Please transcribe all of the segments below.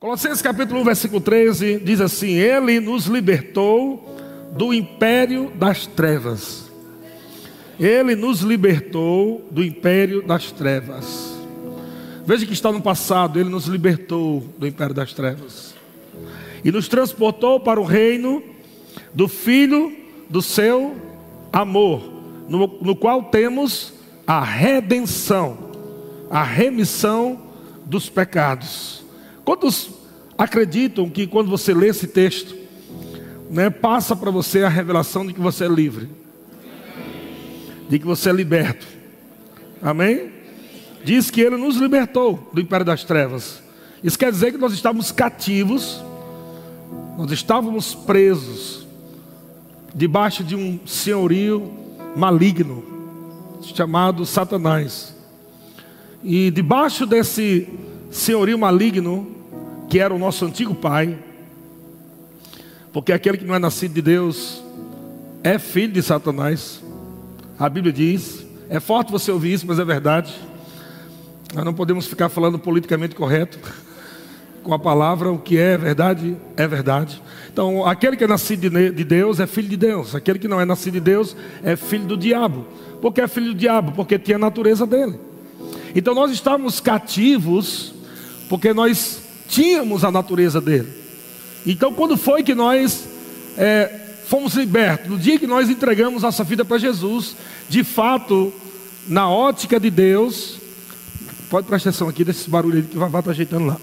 Colossenses capítulo 1, versículo 13 diz assim: Ele nos libertou do império das trevas. Ele nos libertou do império das trevas. Veja que está no passado, ele nos libertou do império das trevas e nos transportou para o reino do Filho do seu amor, no, no qual temos a redenção, a remissão dos pecados. Quantos acreditam que quando você lê esse texto, né, passa para você a revelação de que você é livre, de que você é liberto? Amém? Diz que Ele nos libertou do império das trevas. Isso quer dizer que nós estávamos cativos, nós estávamos presos, debaixo de um senhorio maligno, chamado Satanás. E debaixo desse senhorio maligno, que era o nosso antigo pai, porque aquele que não é nascido de Deus é filho de Satanás. A Bíblia diz, é forte você ouvir isso, mas é verdade. Nós não podemos ficar falando politicamente correto com a palavra, o que é verdade é verdade. Então, aquele que é nascido de Deus é filho de Deus, aquele que não é nascido de Deus é filho do diabo. Por que é filho do diabo? Porque tinha a natureza dele. Então, nós estávamos cativos, porque nós tínhamos a natureza dele. Então, quando foi que nós é, fomos libertos? No dia que nós entregamos nossa vida para Jesus, de fato, na ótica de Deus, pode prestar atenção aqui desse barulho aí que vai estar ajeitando lá.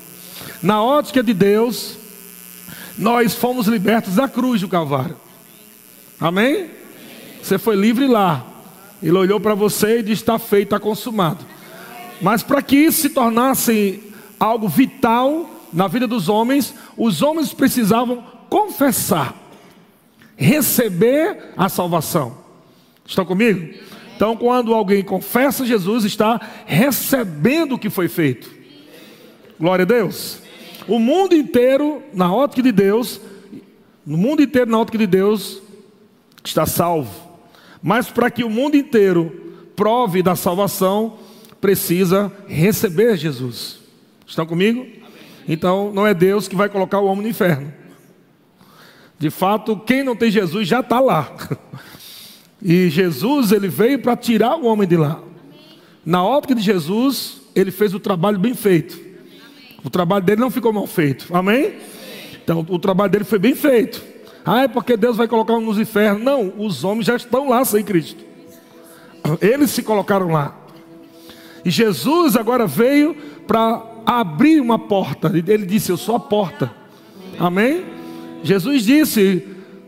Na ótica de Deus, nós fomos libertos da cruz do Calvário. Amém? Você foi livre lá. Ele olhou para você e disse: está feito, está consumado. Mas para que isso se tornasse algo vital na vida dos homens, os homens precisavam confessar, receber a salvação. Estão comigo? Então, quando alguém confessa Jesus, está recebendo o que foi feito. Glória a Deus. O mundo inteiro, na ótica de Deus, no mundo inteiro, na ótica de Deus, está salvo. Mas para que o mundo inteiro prove da salvação, precisa receber Jesus. Estão comigo? Então não é Deus que vai colocar o homem no inferno. De fato, quem não tem Jesus já está lá. E Jesus, ele veio para tirar o homem de lá. Na ótica de Jesus, ele fez o trabalho bem feito. O trabalho dele não ficou mal feito. Amém? Então, o trabalho dele foi bem feito. Ah, é porque Deus vai colocar nos infernos. Não, os homens já estão lá sem Cristo. Eles se colocaram lá. E Jesus agora veio para abrir uma porta. Ele disse: Eu sou a porta. Amém? Jesus disse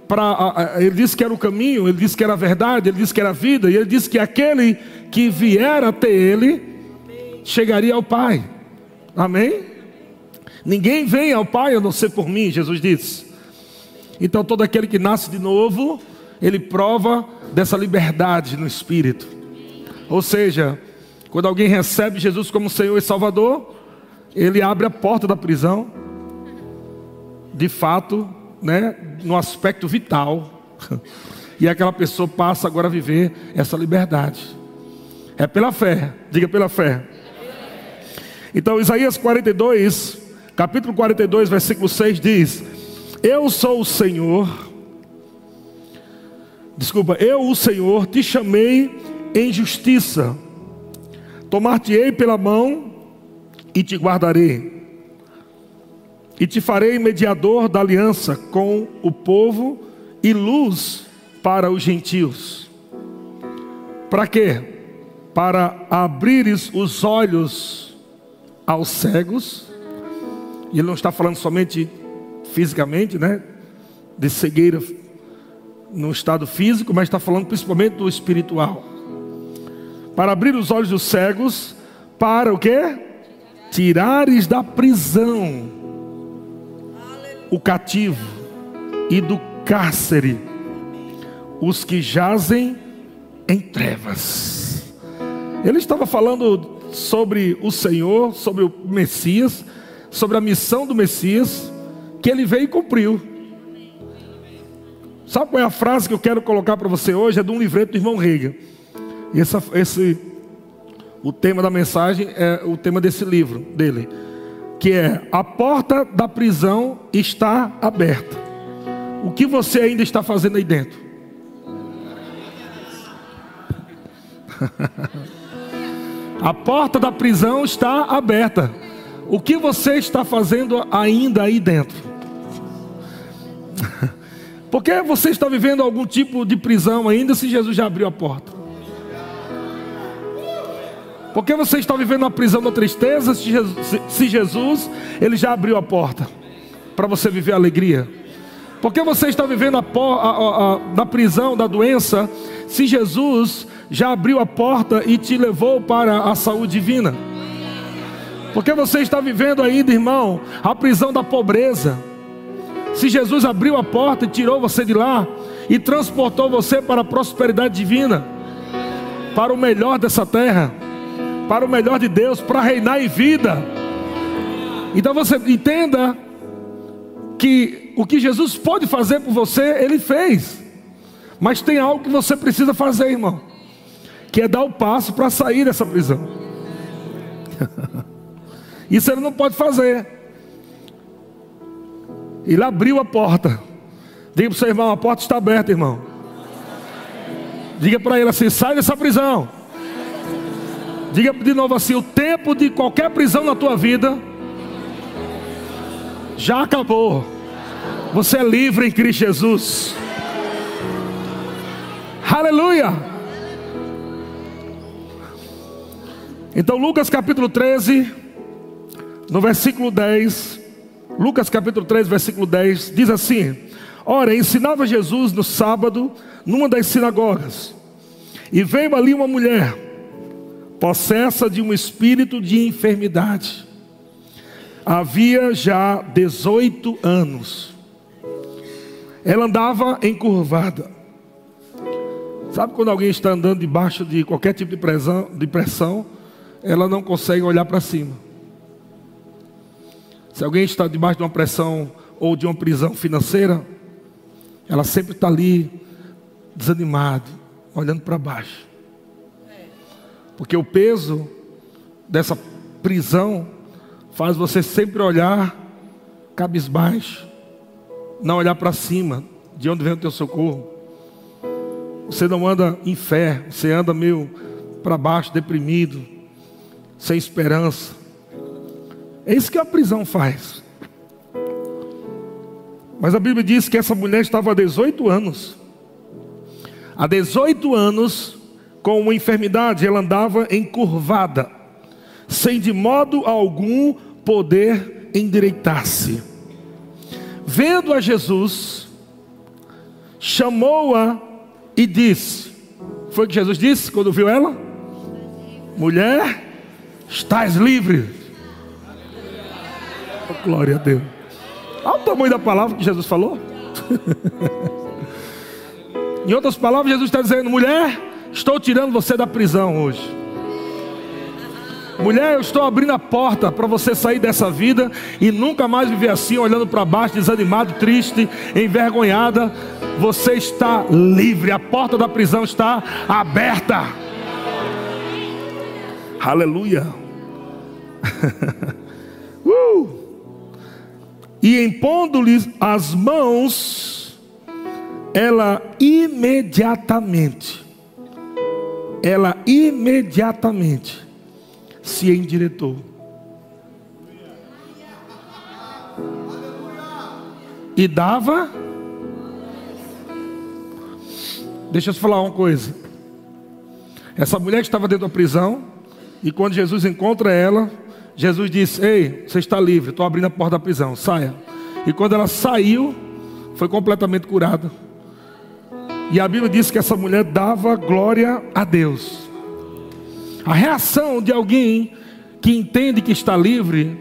para ele disse que era o caminho, ele disse que era a verdade, ele disse que era a vida, e ele disse que aquele que vier até ele chegaria ao Pai. Amém? Ninguém vem ao Pai a não ser por mim, Jesus disse. Então todo aquele que nasce de novo, ele prova dessa liberdade no espírito. Ou seja, quando alguém recebe Jesus como Senhor e Salvador, ele abre a porta da prisão, de fato, né, no aspecto vital, e aquela pessoa passa agora a viver essa liberdade. É pela fé, diga pela fé. Então, Isaías 42, capítulo 42, versículo 6 diz: Eu sou o Senhor, desculpa, eu, o Senhor, te chamei em justiça, tomar-te-ei pela mão e te guardarei, e te farei mediador da aliança com o povo e luz para os gentios. Para quê? Para abrires os olhos aos cegos, e ele não está falando somente fisicamente, né? De cegueira no estado físico, mas está falando principalmente do espiritual. Para abrir os olhos dos cegos, para o quê? Tirares da prisão o cativo e do cárcere os que jazem em trevas. Ele estava falando sobre o Senhor, sobre o Messias, sobre a missão do Messias, que ele veio e cumpriu. Sabe qual é a frase que eu quero colocar para você hoje? É de um livreto do irmão. E essa, esse o tema da mensagem é o tema desse livro dele. que é a porta da prisão está aberta. O que você ainda está fazendo aí dentro? a porta da prisão está aberta. O que você está fazendo ainda aí dentro? Porque você está vivendo algum tipo de prisão ainda se Jesus já abriu a porta? Porque você está vivendo a prisão da tristeza se Jesus, se Jesus ele já abriu a porta para você viver a alegria? Porque você está vivendo a, a, a, na prisão da doença se Jesus já abriu a porta e te levou para a saúde divina? Porque você está vivendo ainda, irmão, a prisão da pobreza. Se Jesus abriu a porta e tirou você de lá e transportou você para a prosperidade divina, para o melhor dessa terra, para o melhor de Deus, para reinar em vida. Então você entenda que o que Jesus pode fazer por você, ele fez. Mas tem algo que você precisa fazer, irmão, que é dar o passo para sair dessa prisão. Isso ele não pode fazer. Ele abriu a porta. Diga para o seu irmão: a porta está aberta, irmão. Diga para ele assim: sai dessa prisão. Diga de novo assim: o tempo de qualquer prisão na tua vida já acabou. Você é livre em Cristo Jesus. Aleluia. Então, Lucas capítulo 13, no versículo 10, Lucas capítulo 3, versículo 10, diz assim: Ora, ensinava Jesus no sábado, numa das sinagogas, e veio ali uma mulher, possessa de um espírito de enfermidade, havia já 18 anos, ela andava encurvada. Sabe quando alguém está andando debaixo de qualquer tipo de pressão, de pressão ela não consegue olhar para cima. Se alguém está debaixo de uma pressão ou de uma prisão financeira, ela sempre está ali desanimado, olhando para baixo. Porque o peso dessa prisão faz você sempre olhar cabisbaixo, não olhar para cima, de onde vem o teu socorro. Você não anda em fé, você anda meio para baixo, deprimido, sem esperança. É isso que a prisão faz. Mas a Bíblia diz que essa mulher estava há 18 anos. Há 18 anos, com uma enfermidade, ela andava encurvada, sem de modo algum poder endireitar-se. Vendo a Jesus, chamou-a e disse: Foi o que Jesus disse quando viu ela? Mulher, estás livre. Glória a Deus. Olha o tamanho da palavra que Jesus falou. em outras palavras, Jesus está dizendo: mulher, estou tirando você da prisão hoje. Mulher, eu estou abrindo a porta para você sair dessa vida e nunca mais viver assim, olhando para baixo, desanimado, triste, envergonhada. Você está livre, a porta da prisão está aberta. Aleluia. uh! e impondo-lhes as mãos, ela imediatamente, ela imediatamente se endireitou. E dava. Deixa eu te falar uma coisa. Essa mulher que estava dentro da prisão, e quando Jesus encontra ela, Jesus disse: Ei, você está livre, estou abrindo a porta da prisão, saia. E quando ela saiu, foi completamente curada. E a Bíblia diz que essa mulher dava glória a Deus. A reação de alguém que entende que está livre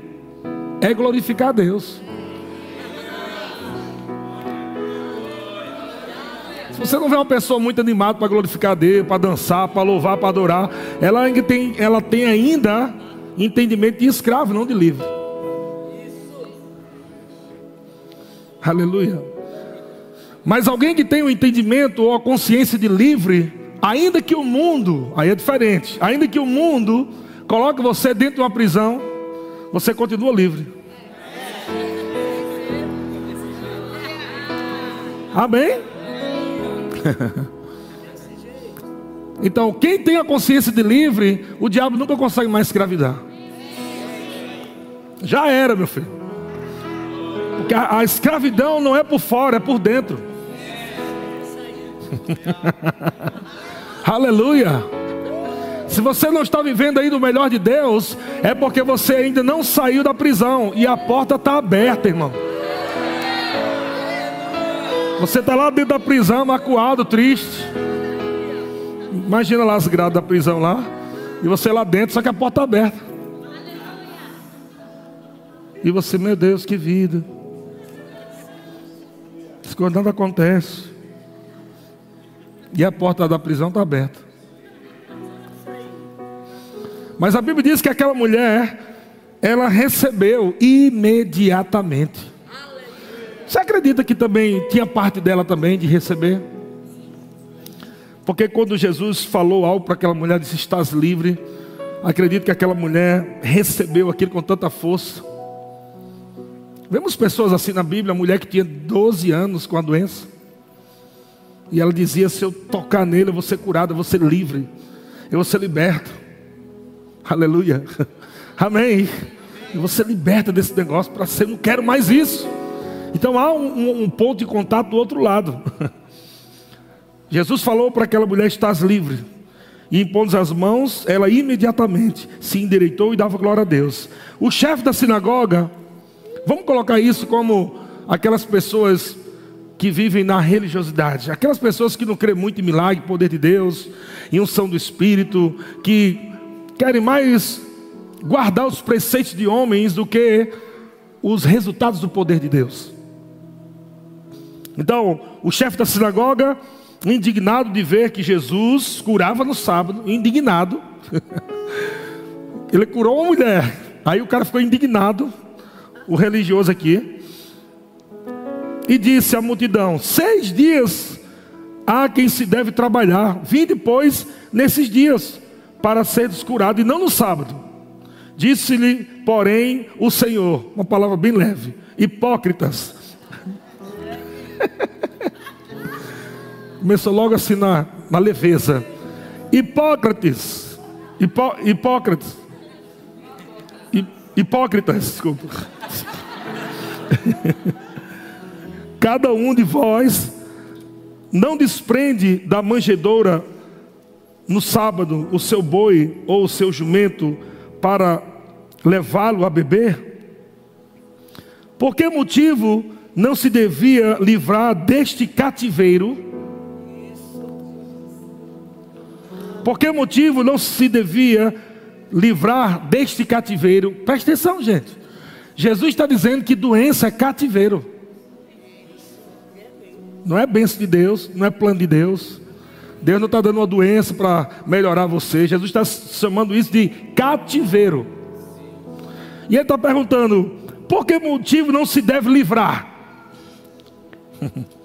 é glorificar a Deus. Se você não vê uma pessoa muito animada para glorificar a Deus, para dançar, para louvar, para adorar, ela ainda tem, ela tem ainda entendimento de escravo, não de livre. Aleluia. Mas alguém que tem o um entendimento ou a consciência de livre, ainda que o mundo, aí é diferente, ainda que o mundo coloque você dentro de uma prisão, você continua livre. Amém? Então, quem tem a consciência de livre, o diabo nunca consegue mais escravidar. Já era, meu filho. Porque a, a escravidão não é por fora, é por dentro. Aleluia. Se você não está vivendo aí do melhor de Deus, é porque você ainda não saiu da prisão e a porta está aberta, irmão. Você está lá dentro da prisão, macuado, triste. Imagina lá as grades da prisão lá. E você lá dentro, só que a porta está aberta. E você, meu Deus, que vida. Isso nada acontece. E a porta da prisão está aberta. Mas a Bíblia diz que aquela mulher, ela recebeu imediatamente. Você acredita que também tinha parte dela também de receber? Porque quando Jesus falou algo para aquela mulher, disse: Estás livre. Acredito que aquela mulher recebeu aquilo com tanta força. Vemos pessoas assim na Bíblia, a mulher que tinha 12 anos com a doença. E ela dizia: Se eu tocar nele, eu vou ser curada, eu vou ser livre, eu vou ser liberto. Aleluia. Amém. E você liberta desse negócio para ser, não quero mais isso. Então há um, um, ponto de contato do outro lado. Jesus falou para aquela mulher: estás livre. E impondo as mãos, ela imediatamente se endireitou e dava glória a Deus. O chefe da sinagoga, vamos colocar isso como aquelas pessoas que vivem na religiosidade, aquelas pessoas que não creem muito em milagre, poder de Deus, em unção do Espírito, que querem mais guardar os preceitos de homens do que os resultados do poder de Deus. Então, o chefe da sinagoga, indignado de ver que Jesus curava no sábado, indignado, ele curou uma mulher. Aí o cara ficou indignado, o religioso aqui, e disse à multidão: Seis dias há quem se deve trabalhar, vim depois nesses dias para ser curado, e não no sábado. Disse-lhe, porém, o Senhor, uma palavra bem leve: hipócritas. Começou logo assim na, na leveza. Hipócrates, hipó, hipócrates, hipócritas, desculpa. Cada um de vós não desprende da manjedoura no sábado o seu boi ou o seu jumento para levá-lo a beber? Por que motivo não se devia livrar deste cativeiro? Por que motivo não se devia livrar deste cativeiro? Presta atenção, gente. Jesus está dizendo que doença é cativeiro. Não é bênção de Deus, não é plano de Deus. Deus não está dando uma doença para melhorar você. Jesus está chamando isso de cativeiro. E ele está perguntando: por que motivo não se deve livrar?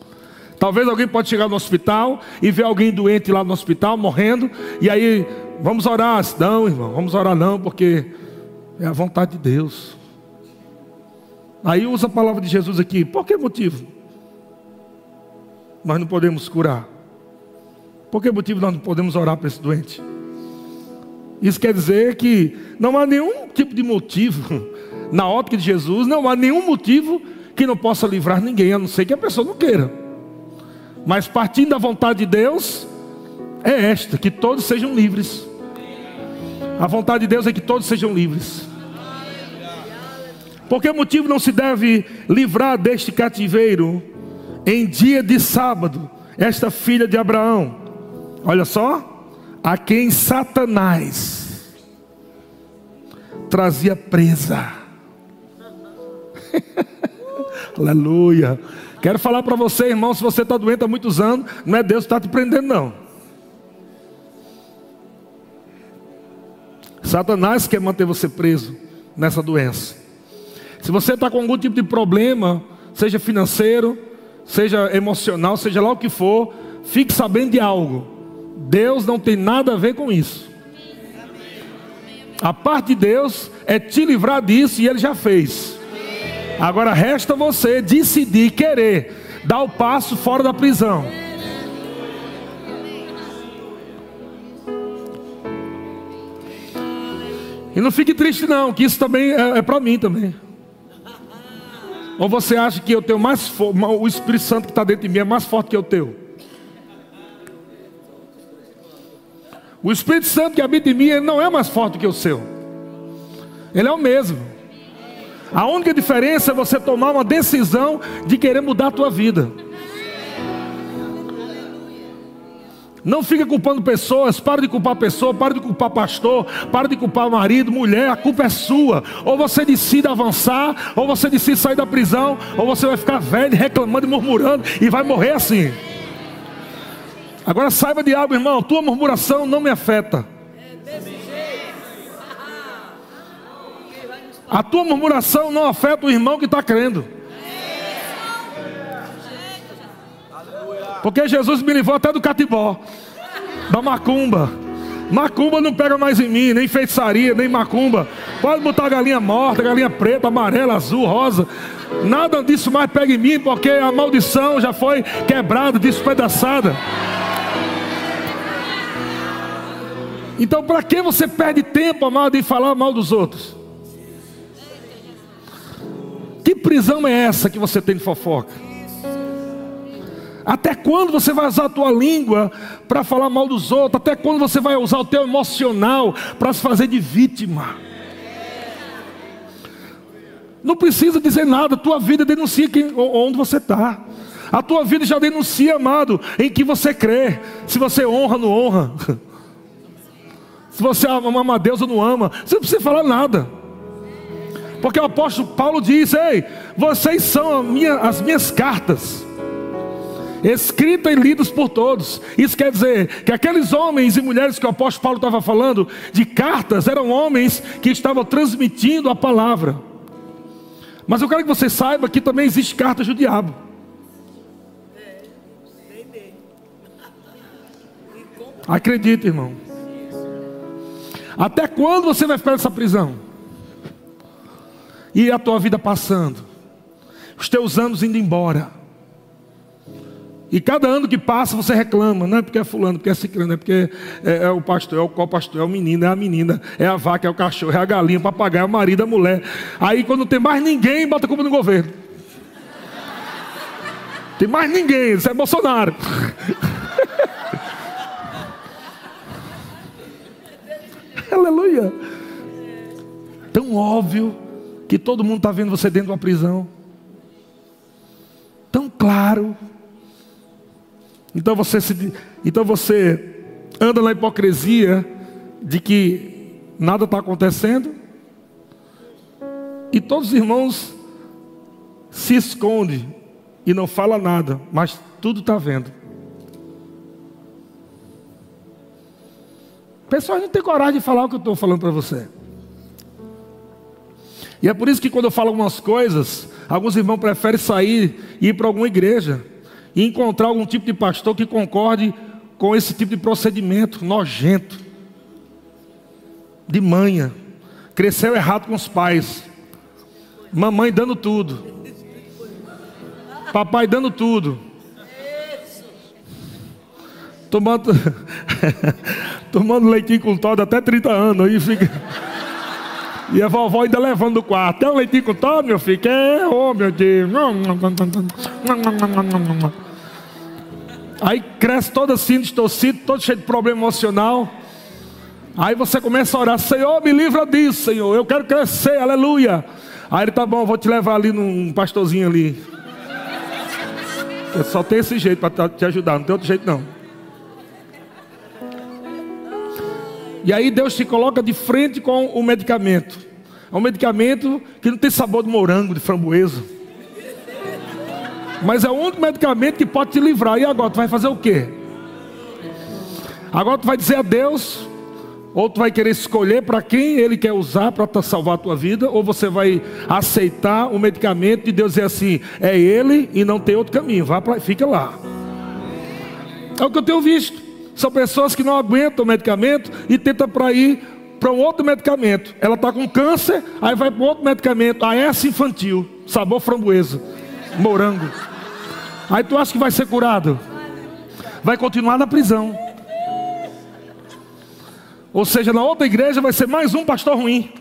Talvez alguém pode chegar no hospital e ver alguém doente lá no hospital, morrendo, e aí, vamos orar. Não, irmão, vamos orar não, porque é a vontade de Deus. Aí usa a palavra de Jesus aqui. Por que motivo? Nós não podemos curar. Por que motivo nós não podemos orar para esse doente? Isso quer dizer que não há nenhum tipo de motivo, na ótica de Jesus, não há nenhum motivo que não possa livrar ninguém, a não ser que a pessoa não queira. Mas partindo da vontade de Deus, é esta: que todos sejam livres. A vontade de Deus é que todos sejam livres. Por que motivo não se deve livrar deste cativeiro em dia de sábado, esta filha de Abraão? Olha só, a quem Satanás trazia presa. Aleluia. Quero falar para você, irmão, se você está doente há muitos anos, não é Deus que está te prendendo, não. Satanás quer manter você preso nessa doença. Se você está com algum tipo de problema, seja financeiro, seja emocional, seja lá o que for, fique sabendo de algo. Deus não tem nada a ver com isso. A parte de Deus é te livrar disso e Ele já fez. Agora resta você decidir querer dá o passo fora da prisão. E não fique triste não, que isso também é, é para mim também. Ou você acha que eu tenho mais o Espírito Santo que está dentro de mim é mais forte que o teu? O Espírito Santo que habita em mim ele não é mais forte que o seu. Ele é o mesmo. A única diferença é você tomar uma decisão de querer mudar a tua vida. Não fica culpando pessoas, para de culpar pessoa, para de culpar pastor, para de culpar marido, mulher, a culpa é sua. Ou você decide avançar, ou você decide sair da prisão, ou você vai ficar velho, reclamando e murmurando e vai morrer assim. Agora saiba de algo, irmão, tua murmuração não me afeta. A tua murmuração não afeta o irmão que está crendo. Porque Jesus me livrou até do catibó, da macumba. Macumba não pega mais em mim, nem feitiçaria, nem macumba. Pode botar galinha morta, galinha preta, amarela, azul, rosa. Nada disso mais pega em mim, porque a maldição já foi quebrada, despedaçada. Então, para que você perde tempo, amado, em falar mal dos outros? Que prisão é essa que você tem de fofoca? Até quando você vai usar a tua língua para falar mal dos outros? Até quando você vai usar o teu emocional para se fazer de vítima? Não precisa dizer nada, a tua vida denuncia quem, onde você está. A tua vida já denuncia, amado, em que você crê. Se você honra ou não honra. Se você ama a Deus ou não ama. Você não precisa falar nada. Porque o apóstolo Paulo diz: Ei, vocês são minha, as minhas cartas escrita e lidos por todos. Isso quer dizer que aqueles homens e mulheres que o apóstolo Paulo estava falando de cartas eram homens que estavam transmitindo a palavra. Mas eu quero que você saiba que também existe cartas do diabo. Acredite, irmão. Até quando você vai ficar nessa prisão? E a tua vida passando, os teus anos indo embora. E cada ano que passa você reclama, não é porque é fulano, porque é ciclano, é porque é, é, o pastor, é o co-pastor, é o menino, é a menina, é a vaca, é o cachorro, é a galinha, o papagaio, é o marido, a mulher. Aí quando não tem mais ninguém, bota a culpa no governo. Tem mais ninguém, isso é Bolsonaro. Aleluia. Tão óbvio que todo mundo está vendo você dentro de uma prisão. Tão claro. Então você, se, então você anda na hipocrisia de que nada está acontecendo. E todos os irmãos se escondem e não fala nada, mas tudo está vendo. Pessoas não têm coragem de falar o que eu estou falando para você. E é por isso que quando eu falo algumas coisas, alguns irmãos preferem sair e ir para alguma igreja e encontrar algum tipo de pastor que concorde com esse tipo de procedimento nojento, de manha, cresceu errado com os pais, mamãe dando tudo, papai dando tudo, tomando, tomando leitinho com todo até 30 anos, aí fica. E a vovó ainda levando o quarto. Tem um leitinho com todo, meu filho? É, oh meu Deus. Aí cresce todo assim, distorcido, todo cheio de problema emocional. Aí você começa a orar, Senhor, me livra disso, Senhor. Eu quero crescer, aleluia. Aí ele tá bom, vou te levar ali num pastorzinho ali. Eu só tem esse jeito para te ajudar, não tem outro jeito não. E aí Deus te coloca de frente com o medicamento. É um medicamento que não tem sabor de morango, de framboesa. Mas é o único medicamento que pode te livrar. E agora, tu vai fazer o quê? Agora tu vai dizer a Deus, ou tu vai querer escolher para quem Ele quer usar para salvar a tua vida, ou você vai aceitar o medicamento e Deus dizer assim: é Ele e não tem outro caminho, vá pra, fica lá. É o que eu tenho visto. São pessoas que não aguentam o medicamento e tentam para ir para um outro medicamento. Ela está com câncer, aí vai para outro medicamento. A essa infantil, sabor framboesa, morango. Aí tu acha que vai ser curado? Vai continuar na prisão. Ou seja, na outra igreja vai ser mais um pastor ruim.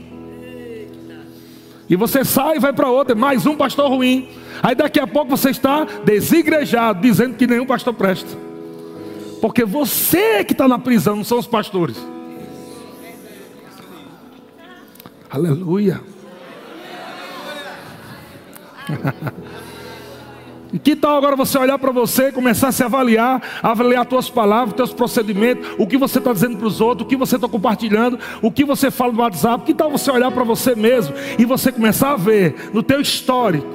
E você sai e vai para outra, mais um pastor ruim. Aí daqui a pouco você está desigrejado, dizendo que nenhum pastor presta. Porque você que está na prisão, não são os pastores. Aleluia. E que tal agora você olhar para você começar a se avaliar, avaliar as tuas palavras, teus procedimentos, o que você está dizendo para os outros, o que você está compartilhando, o que você fala no WhatsApp. Que tal você olhar para você mesmo e você começar a ver no teu histórico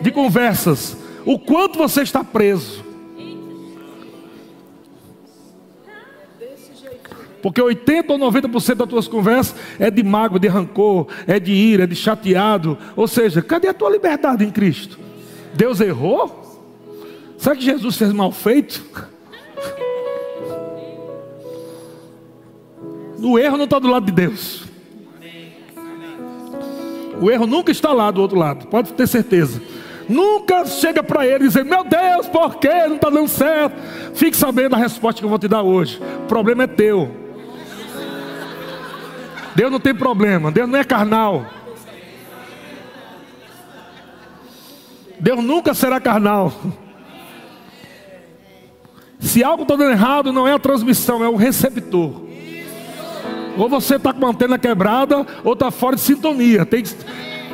de conversas o quanto você está preso. Porque 80 ou 90% das tuas conversas é de mágoa, de rancor, é de ira, é de chateado. Ou seja, cadê a tua liberdade em Cristo? Deus errou? Será que Jesus fez mal feito? O erro não está do lado de Deus. O erro nunca está lá do outro lado, pode ter certeza. Nunca chega para ele e diz: Meu Deus, por que não está dando certo? Fique sabendo a resposta que eu vou te dar hoje. O problema é teu. Deus não tem problema, Deus não é carnal. Deus nunca será carnal. Se algo está dando errado, não é a transmissão, é o receptor. Ou você está com a antena quebrada, ou está fora de sintonia. Tem que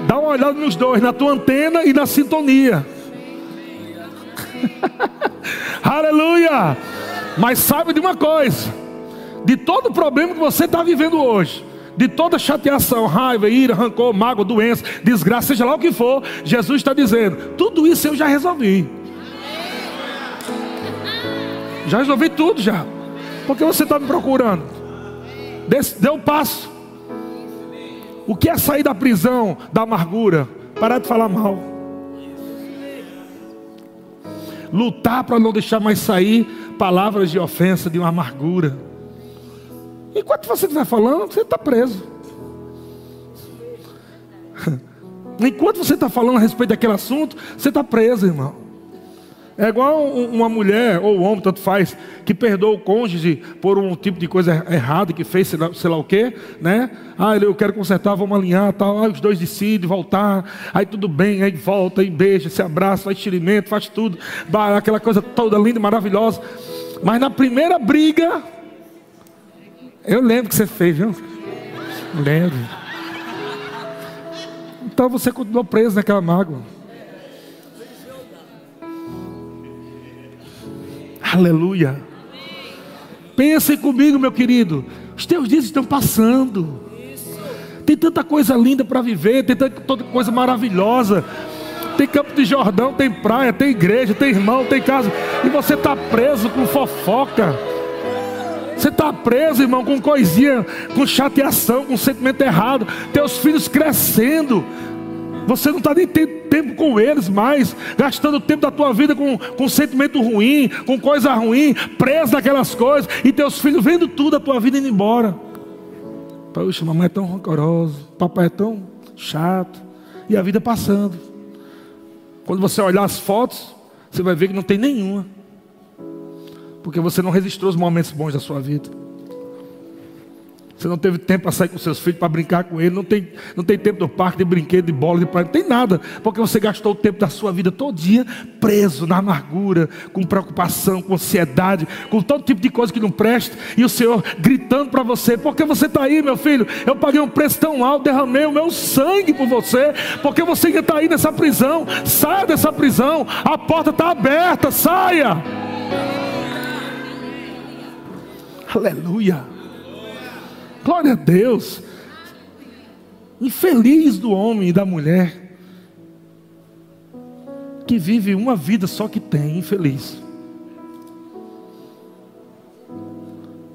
dar uma olhada nos dois, na tua antena e na sintonia. Aleluia! Mas sabe de uma coisa: de todo problema que você está vivendo hoje, de toda chateação, raiva, ira, rancor, mágoa, doença, desgraça, seja lá o que for, Jesus está dizendo: tudo isso eu já resolvi. Já resolvi tudo já. Por que você está me procurando? Deu um passo. O que é sair da prisão, da amargura? Parar de falar mal. Lutar para não deixar mais sair palavras de ofensa, de uma amargura. Enquanto você estiver falando, você está preso. Enquanto você está falando a respeito daquele assunto, você está preso, irmão. É igual uma mulher ou um homem, tanto faz, que perdoa o cônjuge por um tipo de coisa errada que fez, sei lá, sei lá o quê, né? Ah, eu quero consertar, vamos alinhar, tal. Aí os dois decidem voltar, aí tudo bem, aí volta, aí beija, se abraça, faz tirimento, faz tudo, aquela coisa toda linda, maravilhosa. Mas na primeira briga, eu lembro que você fez, viu? Lembro. Então você continuou preso naquela mágoa. Aleluia. Pense comigo, meu querido. Os teus dias estão passando. Tem tanta coisa linda para viver, tem tanta coisa maravilhosa. Tem Campo de Jordão, tem praia, tem igreja, tem irmão, tem casa. E você está preso com fofoca você está preso, irmão, com coisinha, com chateação, com sentimento errado. Teus filhos crescendo. Você não está nem tendo tempo com eles mais, gastando tempo da tua vida com, com sentimento ruim, com coisa ruim, preso naquelas coisas, e teus filhos vendo tudo a tua vida indo embora. Poxa, mamãe é tão rancorosa, papai é tão chato, e a vida passando. Quando você olhar as fotos, você vai ver que não tem nenhuma. Porque você não resistiu aos momentos bons da sua vida. Você não teve tempo para sair com seus filhos, para brincar com eles. Não tem, não tem tempo do parque, de brinquedo, de bola, de praia. Não tem nada. Porque você gastou o tempo da sua vida todo dia preso na amargura, com preocupação, com ansiedade, com todo tipo de coisa que não presta. E o Senhor gritando para você: Por que você está aí, meu filho? Eu paguei um preço tão alto, derramei o meu sangue por você. Porque você ainda está aí nessa prisão. Saia dessa prisão. A porta está aberta. Saia. Aleluia. Glória a Deus. Infeliz do homem e da mulher que vive uma vida só que tem, infeliz.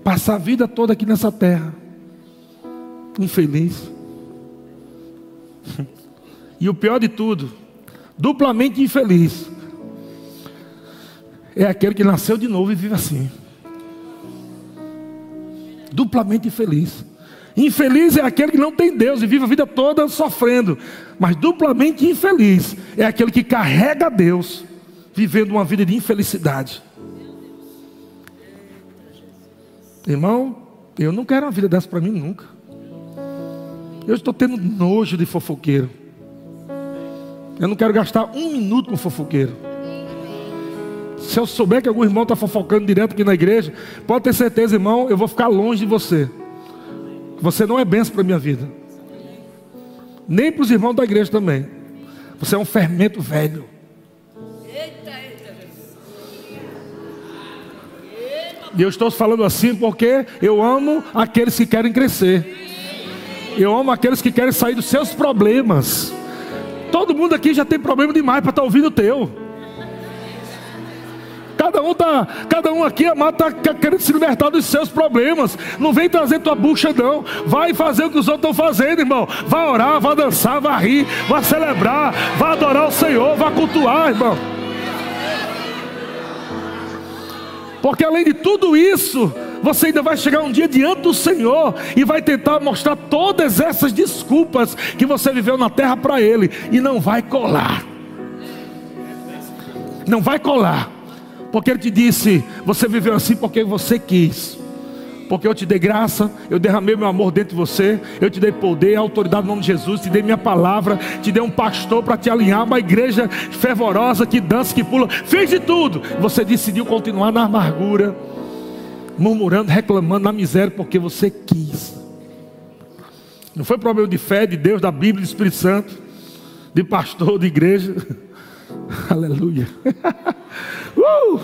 Passar a vida toda aqui nessa terra, infeliz. E o pior de tudo, duplamente infeliz, é aquele que nasceu de novo e vive assim duplamente infeliz. Infeliz é aquele que não tem Deus e vive a vida toda sofrendo, mas duplamente infeliz é aquele que carrega Deus vivendo uma vida de infelicidade. Irmão, eu não quero uma vida dessa para mim nunca. Eu estou tendo nojo de fofoqueiro. Eu não quero gastar um minuto com fofoqueiro. Se eu souber que algum irmão está fofocando direto aqui na igreja, pode ter certeza, irmão, eu vou ficar longe de você. Você não é benção para a minha vida. Nem para os irmãos da igreja também. Você é um fermento velho. E eu estou falando assim porque eu amo aqueles que querem crescer. Eu amo aqueles que querem sair dos seus problemas. Todo mundo aqui já tem problema demais para estar tá ouvindo o teu. Cada um tá, cada um aqui, amado, está querendo se libertar dos seus problemas. Não vem trazer tua bucha, não. Vai fazer o que os outros estão fazendo, irmão. Vai orar, vai dançar, vai rir, vai celebrar, vai adorar o Senhor, vai cultuar, irmão. Porque além de tudo isso, você ainda vai chegar um dia diante do Senhor e vai tentar mostrar todas essas desculpas que você viveu na terra para Ele e não vai colar. Não vai colar. Porque Ele te disse: Você viveu assim porque você quis. Porque eu te dei graça, eu derramei meu amor dentro de você, eu te dei poder, autoridade no nome de Jesus, te dei minha palavra, te dei um pastor para te alinhar, uma igreja fervorosa que dança, que pula, fez de tudo. Você decidiu continuar na amargura, murmurando, reclamando na miséria, porque você quis. Não foi problema de fé, de Deus, da Bíblia, do Espírito Santo, de pastor, de igreja. Aleluia. uh!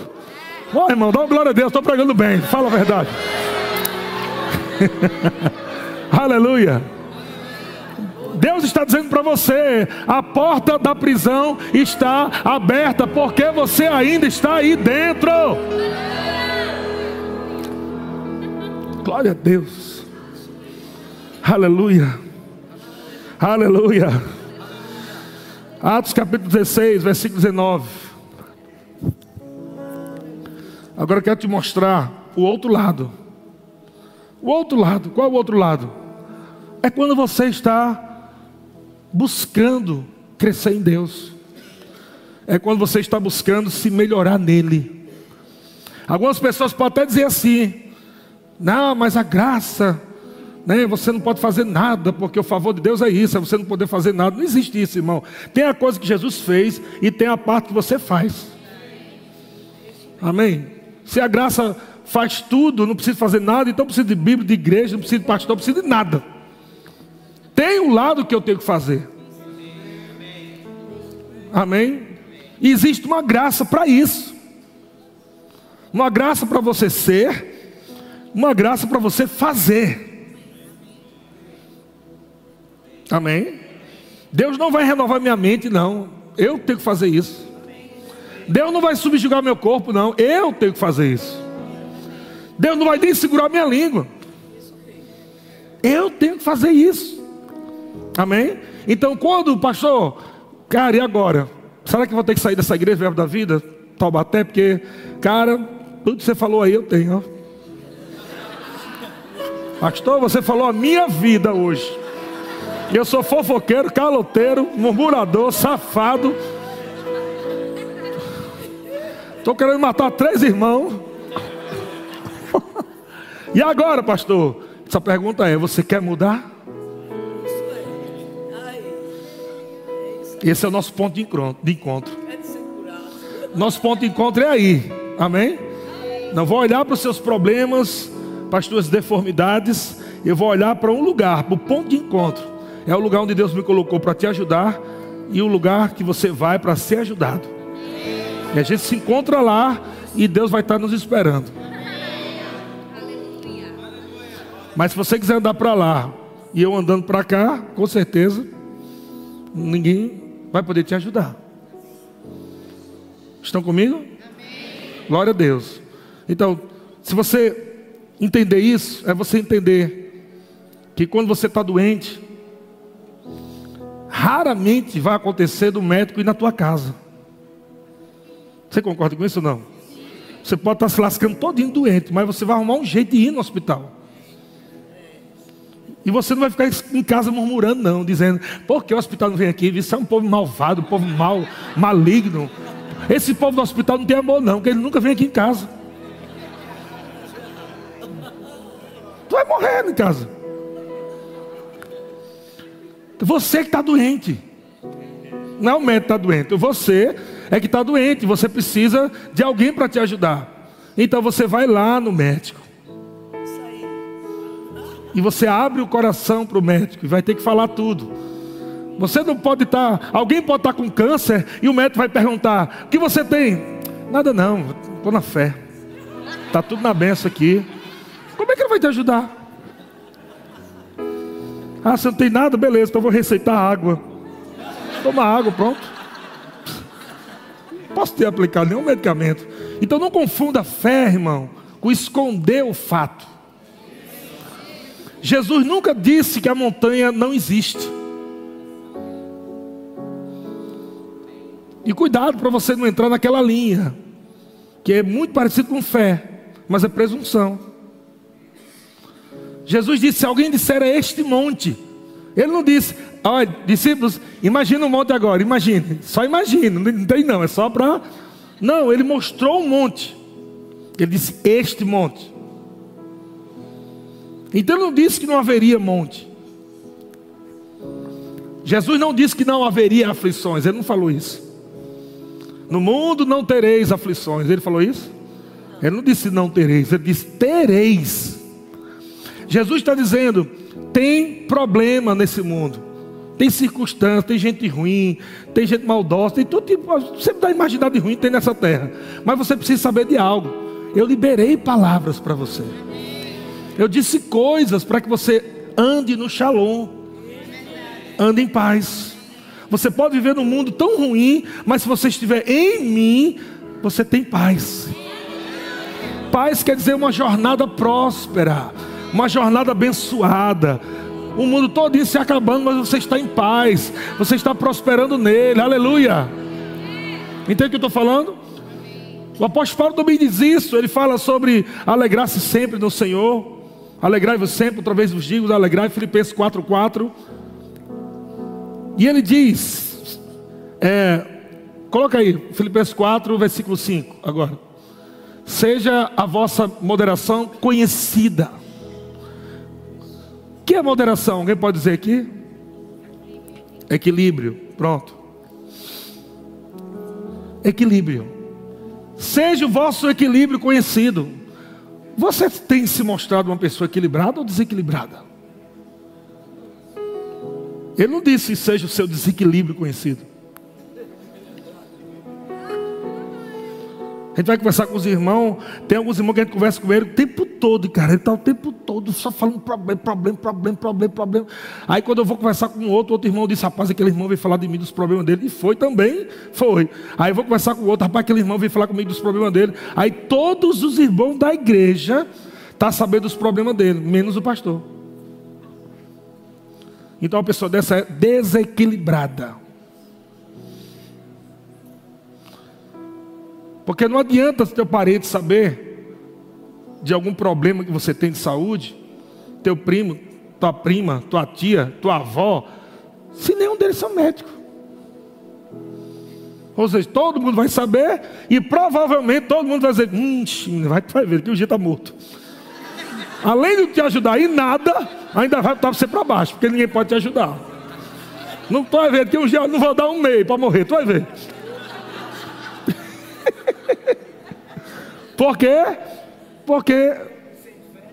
Oh, irmão, dá uma glória a Deus, estou pregando bem, fala a verdade. Aleluia. Deus está dizendo para você: a porta da prisão está aberta, porque você ainda está aí dentro. Glória a Deus. Aleluia. Aleluia. Atos capítulo 16, versículo 19. Agora eu quero te mostrar o outro lado. O outro lado, qual é o outro lado? É quando você está buscando crescer em Deus. É quando você está buscando se melhorar nele. Algumas pessoas podem até dizer assim: não, mas a graça, né, você não pode fazer nada, porque o favor de Deus é isso, é você não poder fazer nada. Não existe isso, irmão. Tem a coisa que Jesus fez e tem a parte que você faz. Amém? Se a graça faz tudo, não precisa fazer nada, então precisa de Bíblia, de igreja, não precisa de pastor, não precisa de nada. Tem um lado que eu tenho que fazer. Amém? E existe uma graça para isso. Uma graça para você ser, uma graça para você fazer. Amém? Deus não vai renovar minha mente, não. Eu tenho que fazer isso. Deus não vai subjugar meu corpo, não. Eu tenho que fazer isso. Deus não vai nem segurar minha língua. Eu tenho que fazer isso. Amém? Então, quando pastor, cara, e agora? Será que eu vou ter que sair dessa igreja verbo da vida? Taubaté, porque, cara, tudo que você falou aí eu tenho. Ó. Pastor, você falou a minha vida hoje. Eu sou fofoqueiro, caloteiro, murmurador, safado. Estou querendo matar três irmãos. E agora, pastor? Essa pergunta é: você quer mudar? Esse é o nosso ponto de encontro. Nosso ponto de encontro é aí. Amém? Não vou olhar para os seus problemas, para as suas deformidades. Eu vou olhar para um lugar, para o ponto de encontro. É o lugar onde Deus me colocou para te ajudar e o lugar que você vai para ser ajudado. E a gente se encontra lá e Deus vai estar nos esperando. Mas se você quiser andar para lá e eu andando para cá, com certeza, ninguém vai poder te ajudar. Estão comigo? Glória a Deus. Então, se você entender isso, é você entender que quando você está doente, raramente vai acontecer do médico ir na tua casa. Você concorda com isso ou não? Você pode estar se lascando todinho doente, mas você vai arrumar um jeito de ir no hospital. E você não vai ficar em casa murmurando, não, dizendo, por que o hospital não vem aqui? Isso é um povo malvado, um povo mal, maligno. esse povo do hospital não tem amor, não, porque ele nunca vem aqui em casa. Tu vai morrer em casa. Você que está doente. Não é o médico que está doente. Você é que está doente. Você precisa de alguém para te ajudar. Então você vai lá no médico. E você abre o coração para o médico e vai ter que falar tudo. Você não pode estar. Tá, alguém pode estar tá com câncer e o médico vai perguntar: O que você tem? Nada não, estou na fé. Está tudo na benção aqui. Como é que ele vai te ajudar? Ah, você não tem nada? Beleza, então eu vou receitar água. Toma água, pronto. Não posso ter aplicado nenhum medicamento. Então não confunda fé, irmão, com esconder o fato. Jesus nunca disse que a montanha não existe. E cuidado para você não entrar naquela linha, que é muito parecido com fé, mas é presunção. Jesus disse: se alguém disser a este monte, ele não disse, olha, discípulos, imagina o monte agora, imagine, só imagine, não tem não, é só para. Não, ele mostrou um monte. Ele disse: este monte. Então ele não disse que não haveria monte. Jesus não disse que não haveria aflições, ele não falou isso. No mundo não tereis aflições, ele falou isso? Ele não disse não tereis, ele disse tereis. Jesus está dizendo: tem problema nesse mundo, tem circunstâncias, tem gente ruim, tem gente maldosa, tem todo tipo, você dá imaginar de ruim tem nessa terra, mas você precisa saber de algo. Eu liberei palavras para você, eu disse coisas para que você ande no shalom, ande em paz. Você pode viver num mundo tão ruim, mas se você estiver em mim, você tem paz. Paz quer dizer uma jornada próspera uma jornada abençoada. O mundo todo se acabando, mas você está em paz, você está prosperando nele, aleluia. Entende o que eu estou falando? O apóstolo Paulo também diz isso, ele fala sobre alegrar-se sempre no Senhor, alegrai-vos sempre, outra vez vos digo, alegrai, Filipenses 4,4. E ele diz, é, coloca aí, Filipenses 4, versículo 5, agora. Seja a vossa moderação conhecida que é moderação? Alguém pode dizer aqui? Equilíbrio. Pronto. Equilíbrio. Seja o vosso equilíbrio conhecido. Você tem se mostrado uma pessoa equilibrada ou desequilibrada? Ele não disse seja o seu desequilíbrio conhecido. A gente vai conversar com os irmãos. Tem alguns irmãos que a gente conversa com ele o tempo todo, cara. Ele está o tempo todo só falando problema, problema, problema, problema, problema. Aí quando eu vou conversar com outro, outro irmão disse, rapaz, aquele irmão veio falar de mim dos problemas dele. E foi também, foi. Aí eu vou conversar com outro, rapaz, aquele irmão veio falar comigo dos problemas dele. Aí todos os irmãos da igreja estão tá sabendo dos problemas dele, menos o pastor. Então a pessoa dessa é desequilibrada. Porque não adianta teu parente saber de algum problema que você tem de saúde, teu primo, tua prima, tua tia, tua avó, se nenhum deles são médicos. Ou seja, todo mundo vai saber e provavelmente todo mundo vai dizer: hum, vai, vai ver que o dia está morto. Além de te ajudar em nada, ainda vai botar você para baixo, porque ninguém pode te ajudar. Não vai ver que um dia não vou dar um meio para morrer, tu vai ver. Por quê? Porque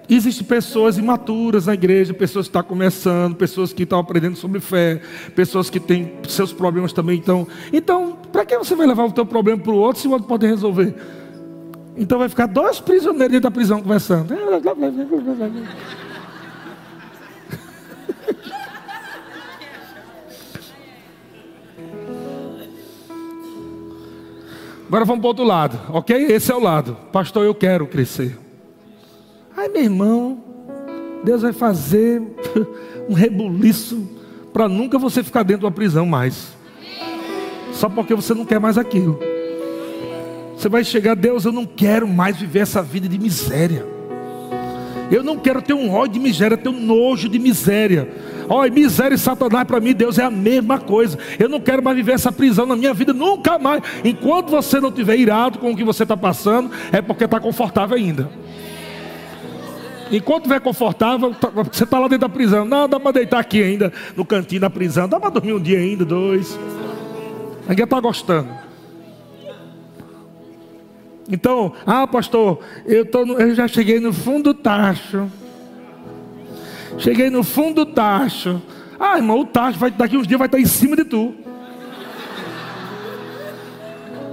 existem pessoas imaturas na igreja, pessoas que estão começando, pessoas que estão aprendendo sobre fé, pessoas que têm seus problemas também. Então, então para que você vai levar o teu problema para o outro se o outro pode resolver? Então vai ficar dois prisioneiros dentro da prisão conversando. Agora vamos para o outro lado, ok? Esse é o lado. Pastor, eu quero crescer. Ai, meu irmão, Deus vai fazer um rebuliço para nunca você ficar dentro de uma prisão mais. Só porque você não quer mais aquilo. Você vai chegar, Deus, eu não quero mais viver essa vida de miséria. Eu não quero ter um ódio de miséria, ter um nojo de miséria. Olha, miséria e Satanás para mim, Deus é a mesma coisa. Eu não quero mais viver essa prisão na minha vida, nunca mais. Enquanto você não estiver irado com o que você está passando, é porque está confortável ainda. Enquanto estiver confortável, tá, você está lá dentro da prisão. Não, dá para deitar aqui ainda, no cantinho da prisão. Dá para dormir um dia ainda, dois. Ninguém está gostando. Então, ah, pastor, eu, tô eu já cheguei no fundo do tacho. Cheguei no fundo do tacho. Ah, irmão, o tacho vai, daqui uns dias vai estar em cima de tu.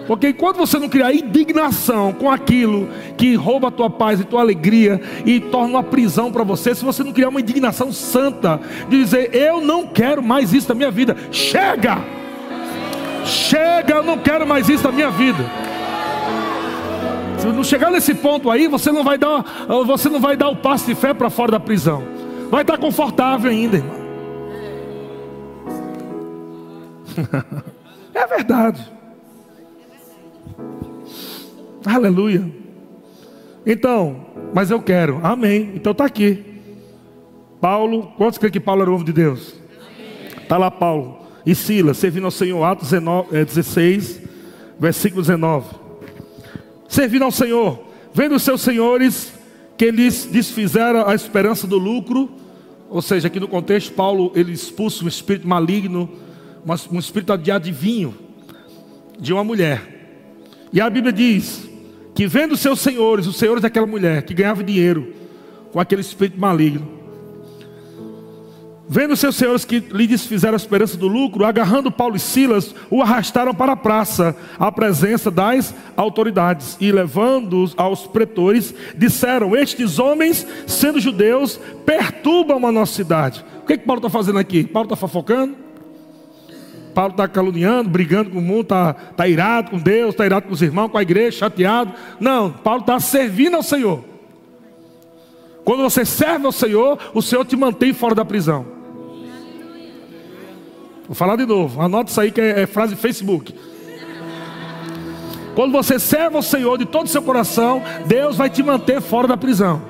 Porque enquanto você não criar indignação com aquilo que rouba a tua paz e tua alegria e torna uma prisão para você, se você não criar uma indignação santa de dizer, eu não quero mais isso na minha vida, chega! Chega, eu não quero mais isso na minha vida. Se não chegar nesse ponto aí, você não vai dar, você não vai dar o passo de fé para fora da prisão. Vai estar confortável ainda, irmão. é verdade. Aleluia. Então, mas eu quero. Amém. Então está aqui. Paulo, quantos creem que Paulo era o ovo de Deus? Está lá Paulo e Silas, servindo ao Senhor, Atos 19, 16, é, versículo 19. Servindo ao Senhor, vendo os seus senhores que eles desfizeram a esperança do lucro, ou seja, aqui no contexto, Paulo ele expulsa um espírito maligno, um espírito de adivinho de uma mulher. E a Bíblia diz que vendo seus senhores, os senhores daquela mulher que ganhava dinheiro com aquele espírito maligno, vendo seus senhores que lhe desfizeram a esperança do lucro, agarrando Paulo e Silas, o arrastaram para a praça, à presença das autoridades, e levando-os aos pretores, disseram: Estes homens, sendo judeus, perturbam a nossa cidade. O que, é que Paulo está fazendo aqui? Paulo está fofocando? Paulo está caluniando, brigando com o mundo, está tá irado com Deus, está irado com os irmãos, com a igreja, chateado. Não, Paulo está servindo ao Senhor. Quando você serve ao Senhor, o Senhor te mantém fora da prisão. Vou falar de novo, anota isso aí que é, é frase Facebook. Quando você serve ao Senhor de todo o seu coração, Deus vai te manter fora da prisão.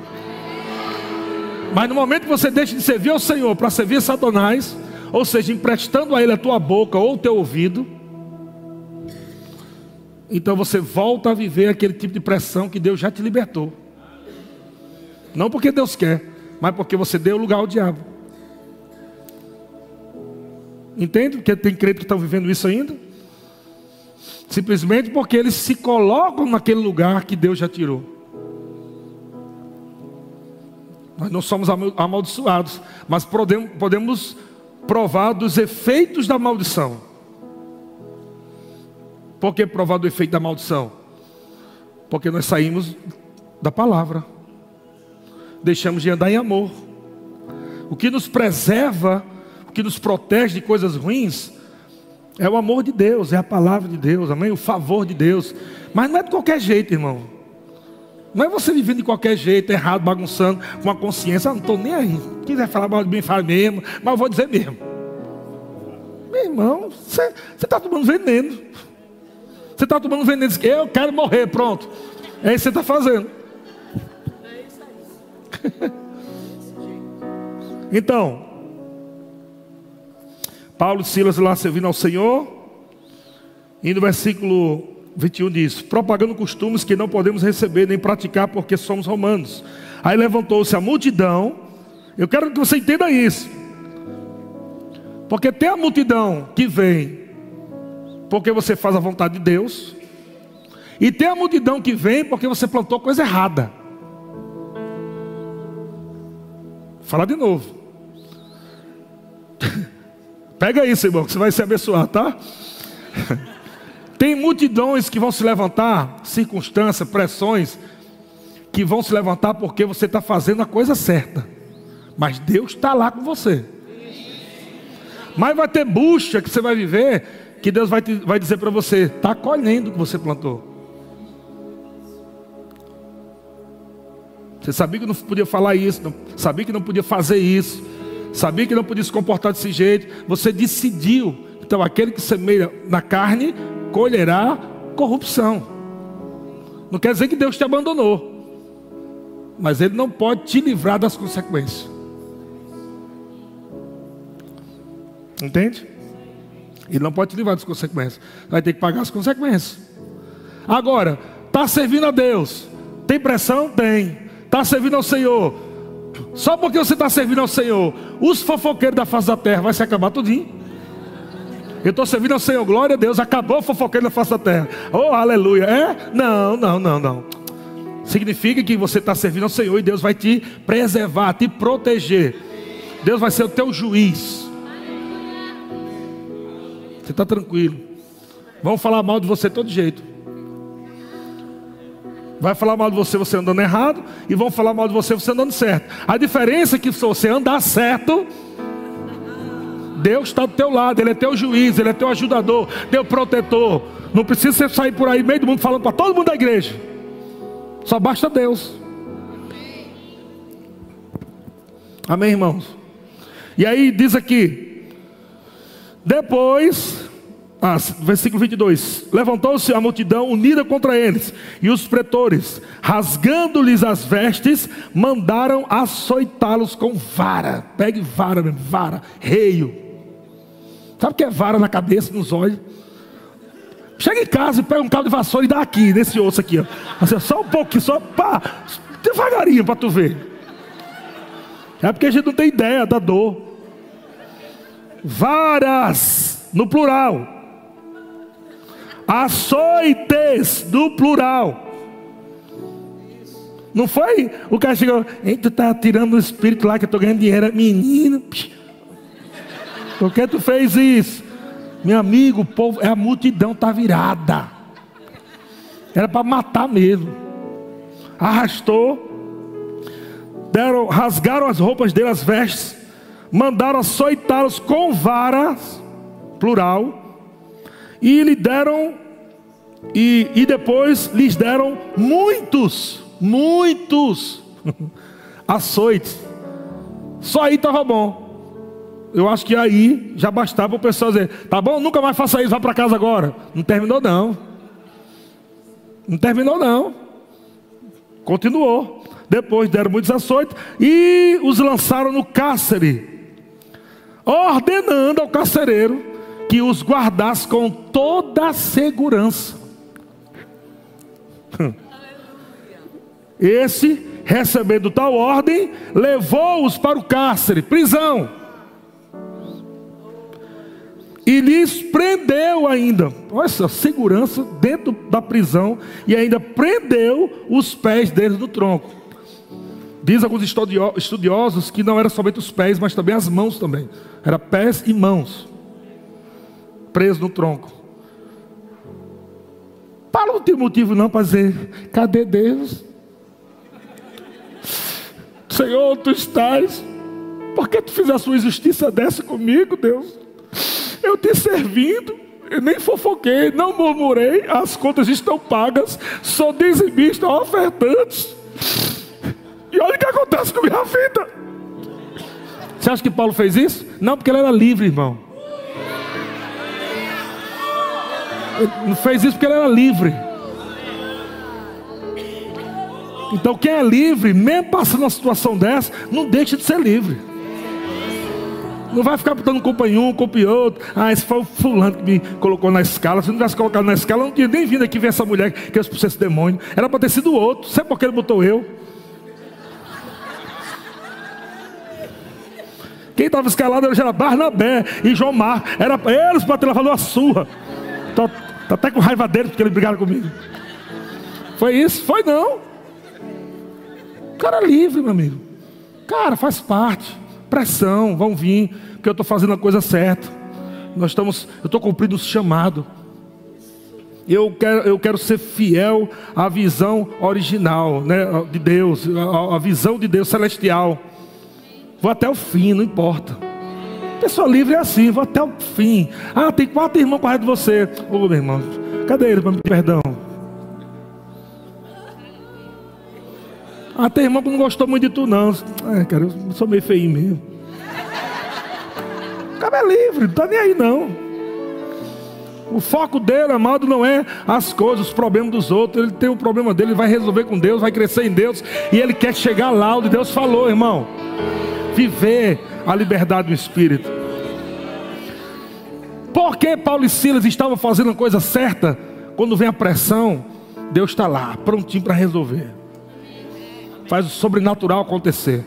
Mas no momento que você deixa de servir ao Senhor para servir Satanás, ou seja, emprestando a Ele a tua boca ou o teu ouvido, então você volta a viver aquele tipo de pressão que Deus já te libertou. Não porque Deus quer, mas porque você deu lugar ao diabo. Entende? Porque tem crente que estão vivendo isso ainda? Simplesmente porque eles se colocam naquele lugar que Deus já tirou. Nós não somos amaldiçoados, mas podemos, provar dos efeitos da maldição. Por que provar do efeito da maldição? Porque nós saímos da palavra, deixamos de andar em amor. O que nos preserva, que nos protege de coisas ruins, é o amor de Deus, é a palavra de Deus, amém? O favor de Deus. Mas não é de qualquer jeito, irmão. Não é você vivendo de qualquer jeito, errado, bagunçando, com a consciência, ah, não estou nem aí. Quiser falar mal de mim, fala mesmo, mas eu vou dizer mesmo. Meu irmão, você está tomando veneno. Você está tomando veneno, eu quero morrer, pronto. É isso que você está fazendo. então, Paulo e Silas lá servindo ao Senhor, e no versículo 21 diz: propagando costumes que não podemos receber nem praticar porque somos romanos. Aí levantou-se a multidão. Eu quero que você entenda isso. Porque tem a multidão que vem porque você faz a vontade de Deus. E tem a multidão que vem porque você plantou coisa errada. Vou falar de novo. Pega isso, irmão, que você vai se abençoar, tá? Tem multidões que vão se levantar, circunstâncias, pressões, que vão se levantar porque você está fazendo a coisa certa. Mas Deus está lá com você. Mas vai ter bucha que você vai viver, que Deus vai, te, vai dizer para você: está colhendo o que você plantou. Você sabia que não podia falar isso, não, sabia que não podia fazer isso, sabia que não podia se comportar desse jeito. Você decidiu. Então, aquele que semeia na carne colherá corrupção. Não quer dizer que Deus te abandonou, mas Ele não pode te livrar das consequências. Entende? Ele não pode te livrar das consequências. Vai ter que pagar as consequências. Agora, está servindo a Deus. Tem pressão? Tem. Está servindo ao Senhor. Só porque você está servindo ao Senhor, os fofoqueiros da face da terra vai se acabar tudinho. Eu estou servindo ao Senhor, glória a Deus, acabou o fofoqueiro da face da terra. Oh, aleluia. É? Não, não, não, não. Significa que você está servindo ao Senhor e Deus vai te preservar, te proteger. Deus vai ser o teu juiz. Você está tranquilo. Vão falar mal de você todo jeito. Vai falar mal de você você andando errado e vão falar mal de você você andando certo. A diferença é que se você andar certo, Deus está do teu lado, Ele é teu juiz, Ele é teu ajudador, teu protetor. Não precisa você sair por aí meio do mundo falando para todo mundo da igreja. Só basta Deus. Amém, irmãos? E aí diz aqui: depois ah, versículo 22: Levantou-se a multidão unida contra eles, e os pretores, rasgando-lhes as vestes, mandaram açoitá-los com vara. Pegue vara mesmo, vara, reio. Sabe o que é vara na cabeça, nos olhos? Chega em casa e pega um cabo de vassoura e dá aqui, nesse osso aqui, ó. Assim, só um pouquinho, só pá, devagarinho para tu ver. É porque a gente não tem ideia da dor. Varas, no plural açoites, do plural. Não foi? O cara chegou, Ei, tu tá tirando o espírito lá que eu estou ganhando dinheiro. Menino, por que tu fez isso? Meu amigo, o povo, é a multidão tá virada. Era para matar mesmo. Arrastou, deram, rasgaram as roupas dele, as vestes, mandaram açoitá-los com varas, plural, e lhe deram, e, e depois lhes deram muitos, muitos açoites. Só aí estava bom. Eu acho que aí já bastava o pessoal dizer: tá bom, nunca mais faça isso, vá para casa agora. Não terminou, não. Não terminou, não. Continuou. Depois deram muitos açoites e os lançaram no cárcere, ordenando ao carcereiro que os guardasse com toda a segurança. Esse, recebendo tal ordem, levou-os para o cárcere, prisão. E lhes prendeu ainda, olha essa segurança dentro da prisão, e ainda prendeu os pés deles no tronco. Diz alguns estudiosos que não era somente os pés, mas também as mãos também. Era pés e mãos preso no tronco. Paulo não tem motivo não para dizer, cadê Deus? Senhor, tu estás. Por que tu fizeste uma injustiça dessa comigo, Deus? Eu te servindo, eu nem fofoquei, não murmurei, as contas estão pagas, sou dizimista, ofertante. E olha o que acontece com minha vida. Você acha que Paulo fez isso? Não, porque ele era livre, irmão. Fez isso porque ele era livre. Então quem é livre, mesmo passando uma situação dessa, não deixa de ser livre. Não vai ficar botando culpa em um, culpa em outro. Ah, esse foi o fulano que me colocou na escala. Se não tivesse colocado na escala, eu não tinha nem vindo aqui ver essa mulher que eu expulsei esse demônio. Era para ter sido outro. Sabe por que ele botou eu? Quem estava escalado era Barnabé e João Mar. Era eles para ter levado uma surra. Está até com raiva dele porque ele brigaram comigo. Foi isso? Foi não. O cara é livre, meu amigo. Cara, faz parte. Pressão, vão vir, porque eu estou fazendo a coisa certa. Nós estamos, eu estou cumprindo o chamado. Eu quero, eu quero ser fiel à visão original né, de Deus, a visão de Deus celestial. Vou até o fim, não importa. Pessoa livre é assim, vou até o fim. Ah, tem quatro irmãos perto de você. Ô, meu irmão, cadê ele para me perdão? Ah, tem irmão que não gostou muito de tu, não. É, cara, eu sou meio feio mesmo. O cara é livre, não está nem aí, não. O foco dele, amado, não é as coisas, os problemas dos outros. Ele tem o problema dele, ele vai resolver com Deus, vai crescer em Deus. E ele quer chegar lá onde Deus falou, irmão. Viver a liberdade do Espírito. Porque Paulo e Silas estavam fazendo a coisa certa, quando vem a pressão, Deus está lá, prontinho para resolver. Faz o sobrenatural acontecer.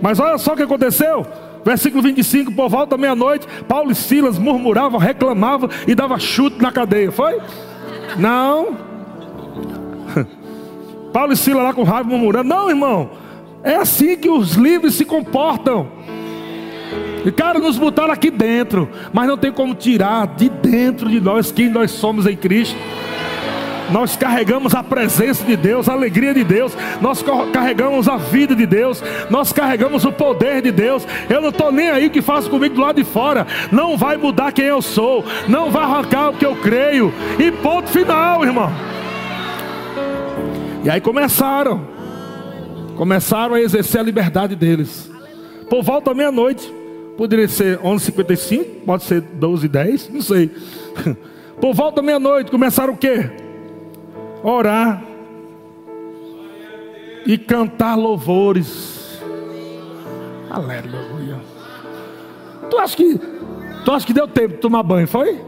Mas olha só o que aconteceu. Versículo 25, por volta meia-noite, Paulo e Silas murmuravam, reclamavam e davam chute na cadeia. Foi? Não. Paulo e Silas lá com raiva murmurando. Não, irmão. É assim que os livres se comportam. E cara, nos botaram aqui dentro, mas não tem como tirar de dentro de nós quem nós somos em Cristo. Nós carregamos a presença de Deus, a alegria de Deus, nós carregamos a vida de Deus, nós carregamos o poder de Deus. Eu não estou nem aí o que faço comigo do lado de fora, não vai mudar quem eu sou, não vai arrancar o que eu creio, e ponto final, irmão. E aí começaram, começaram a exercer a liberdade deles. Por volta meia-noite, poderia ser 11h55, pode ser 12h10, não sei. Por volta da meia-noite, começaram o quê? Orar e cantar louvores. Aleluia. Tu acha que tu acha que deu tempo de tomar banho, foi?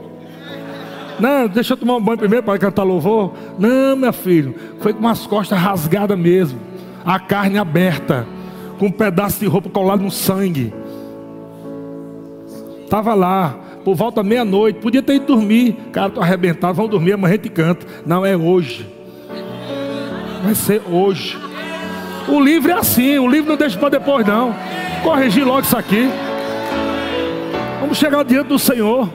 Não, deixa eu tomar um banho primeiro para cantar louvor. Não, meu filho, foi com as costas rasgadas mesmo, a carne aberta, com um pedaço de roupa colado no sangue. Estava lá, por volta meia-noite, podia ter ido dormir. Cara, estou arrebentado, vamos dormir, amanhã a gente canta. Não, é hoje. Vai ser hoje. O livro é assim, o livro não deixa para depois, não. Corrigir logo isso aqui. Vamos chegar diante do Senhor.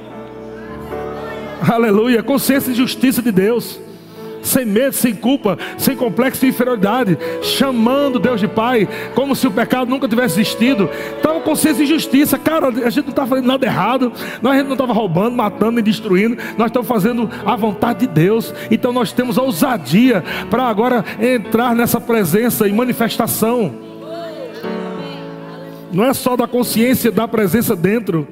Aleluia. Consciência e justiça de Deus sem medo, sem culpa, sem complexo de inferioridade, chamando Deus de Pai, como se o pecado nunca tivesse existido. Estava consciência de justiça, cara, a gente não estava fazendo nada errado, nós a gente não estava roubando, matando e destruindo, nós estamos fazendo a vontade de Deus. Então nós temos a ousadia para agora entrar nessa presença e manifestação. Não é só da consciência da presença dentro,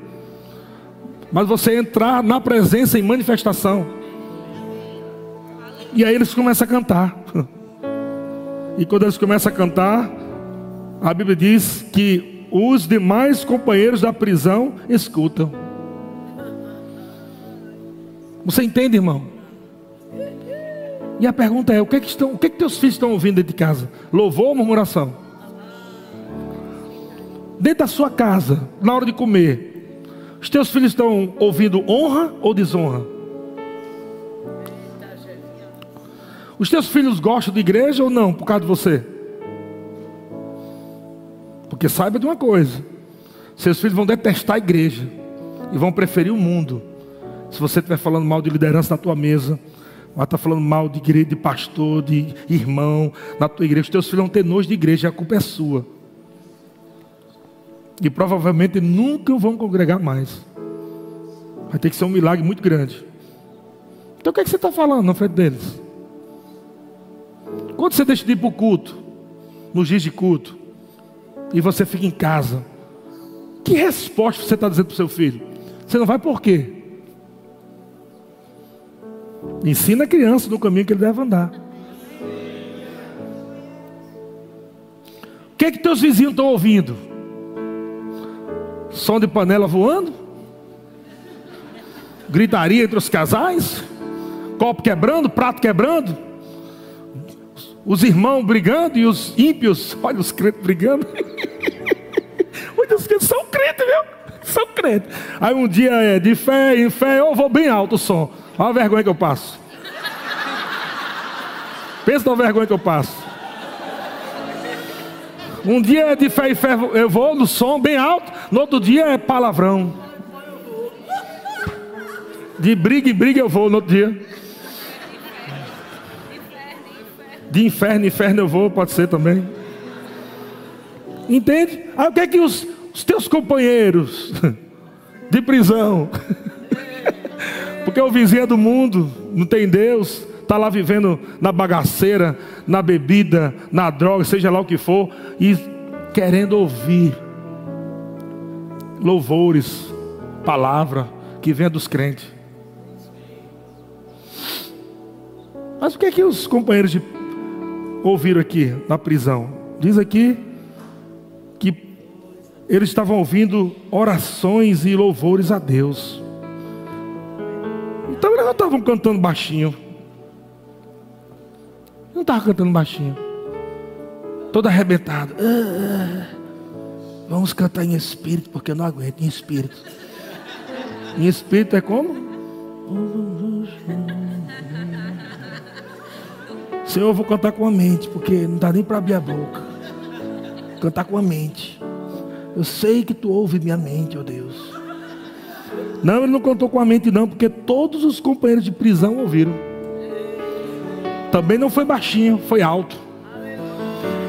mas você entrar na presença em manifestação. E aí eles começam a cantar. E quando eles começam a cantar, a Bíblia diz que os demais companheiros da prisão escutam. Você entende, irmão? E a pergunta é: o que é que, estão, o que, é que teus filhos estão ouvindo dentro de casa? Louvor ou murmuração? Dentro da sua casa, na hora de comer, os teus filhos estão ouvindo honra ou desonra? Os teus filhos gostam de igreja ou não, por causa de você? Porque saiba de uma coisa: seus filhos vão detestar a igreja e vão preferir o mundo. Se você estiver falando mal de liderança na tua mesa, vai estar falando mal de igreja, de pastor, de irmão na tua igreja, os teus filhos vão ter nojo de igreja, a culpa é sua. E provavelmente nunca vão congregar mais. Vai ter que ser um milagre muito grande. Então o que, é que você está falando na frente deles? Quando você deixa de ir para o culto, nos dias de culto, e você fica em casa, que resposta você está dizendo para o seu filho? Você não vai por quê? Ensina a criança no caminho que ele deve andar. O que é que teus vizinhos estão ouvindo? Som de panela voando? Gritaria entre os casais? Copo quebrando, prato quebrando? Os irmãos brigando e os ímpios, olha os crentes brigando. olha os crentes são crentes, viu? São crentes. Aí um dia é de fé em fé, eu vou bem alto o som. Olha a vergonha que eu passo. Pensa na vergonha que eu passo. Um dia é de fé em fé, eu vou no som bem alto. No outro dia é palavrão. De briga em briga eu vou no outro dia. De inferno em inferno eu vou, pode ser também. Entende? Aí o que é que os, os teus companheiros de prisão, porque o vizinho é do mundo, não tem Deus, está lá vivendo na bagaceira, na bebida, na droga, seja lá o que for, e querendo ouvir louvores, palavra que vem dos crentes. Mas o que é que os companheiros de ouviram aqui na prisão? Diz aqui que eles estavam ouvindo orações e louvores a Deus. estavam cantando baixinho. Não estavam cantando baixinho. Todo arrebentado. Ah, ah. Vamos cantar em espírito, porque eu não aguento em espírito. Em espírito é como? Senhor, eu vou cantar com a mente, porque não dá nem para abrir a boca. Cantar com a mente. Eu sei que tu ouve minha mente, ó Deus. Não, ele não cantou com a mente, não, porque todos os companheiros de prisão ouviram. Também não foi baixinho, foi alto.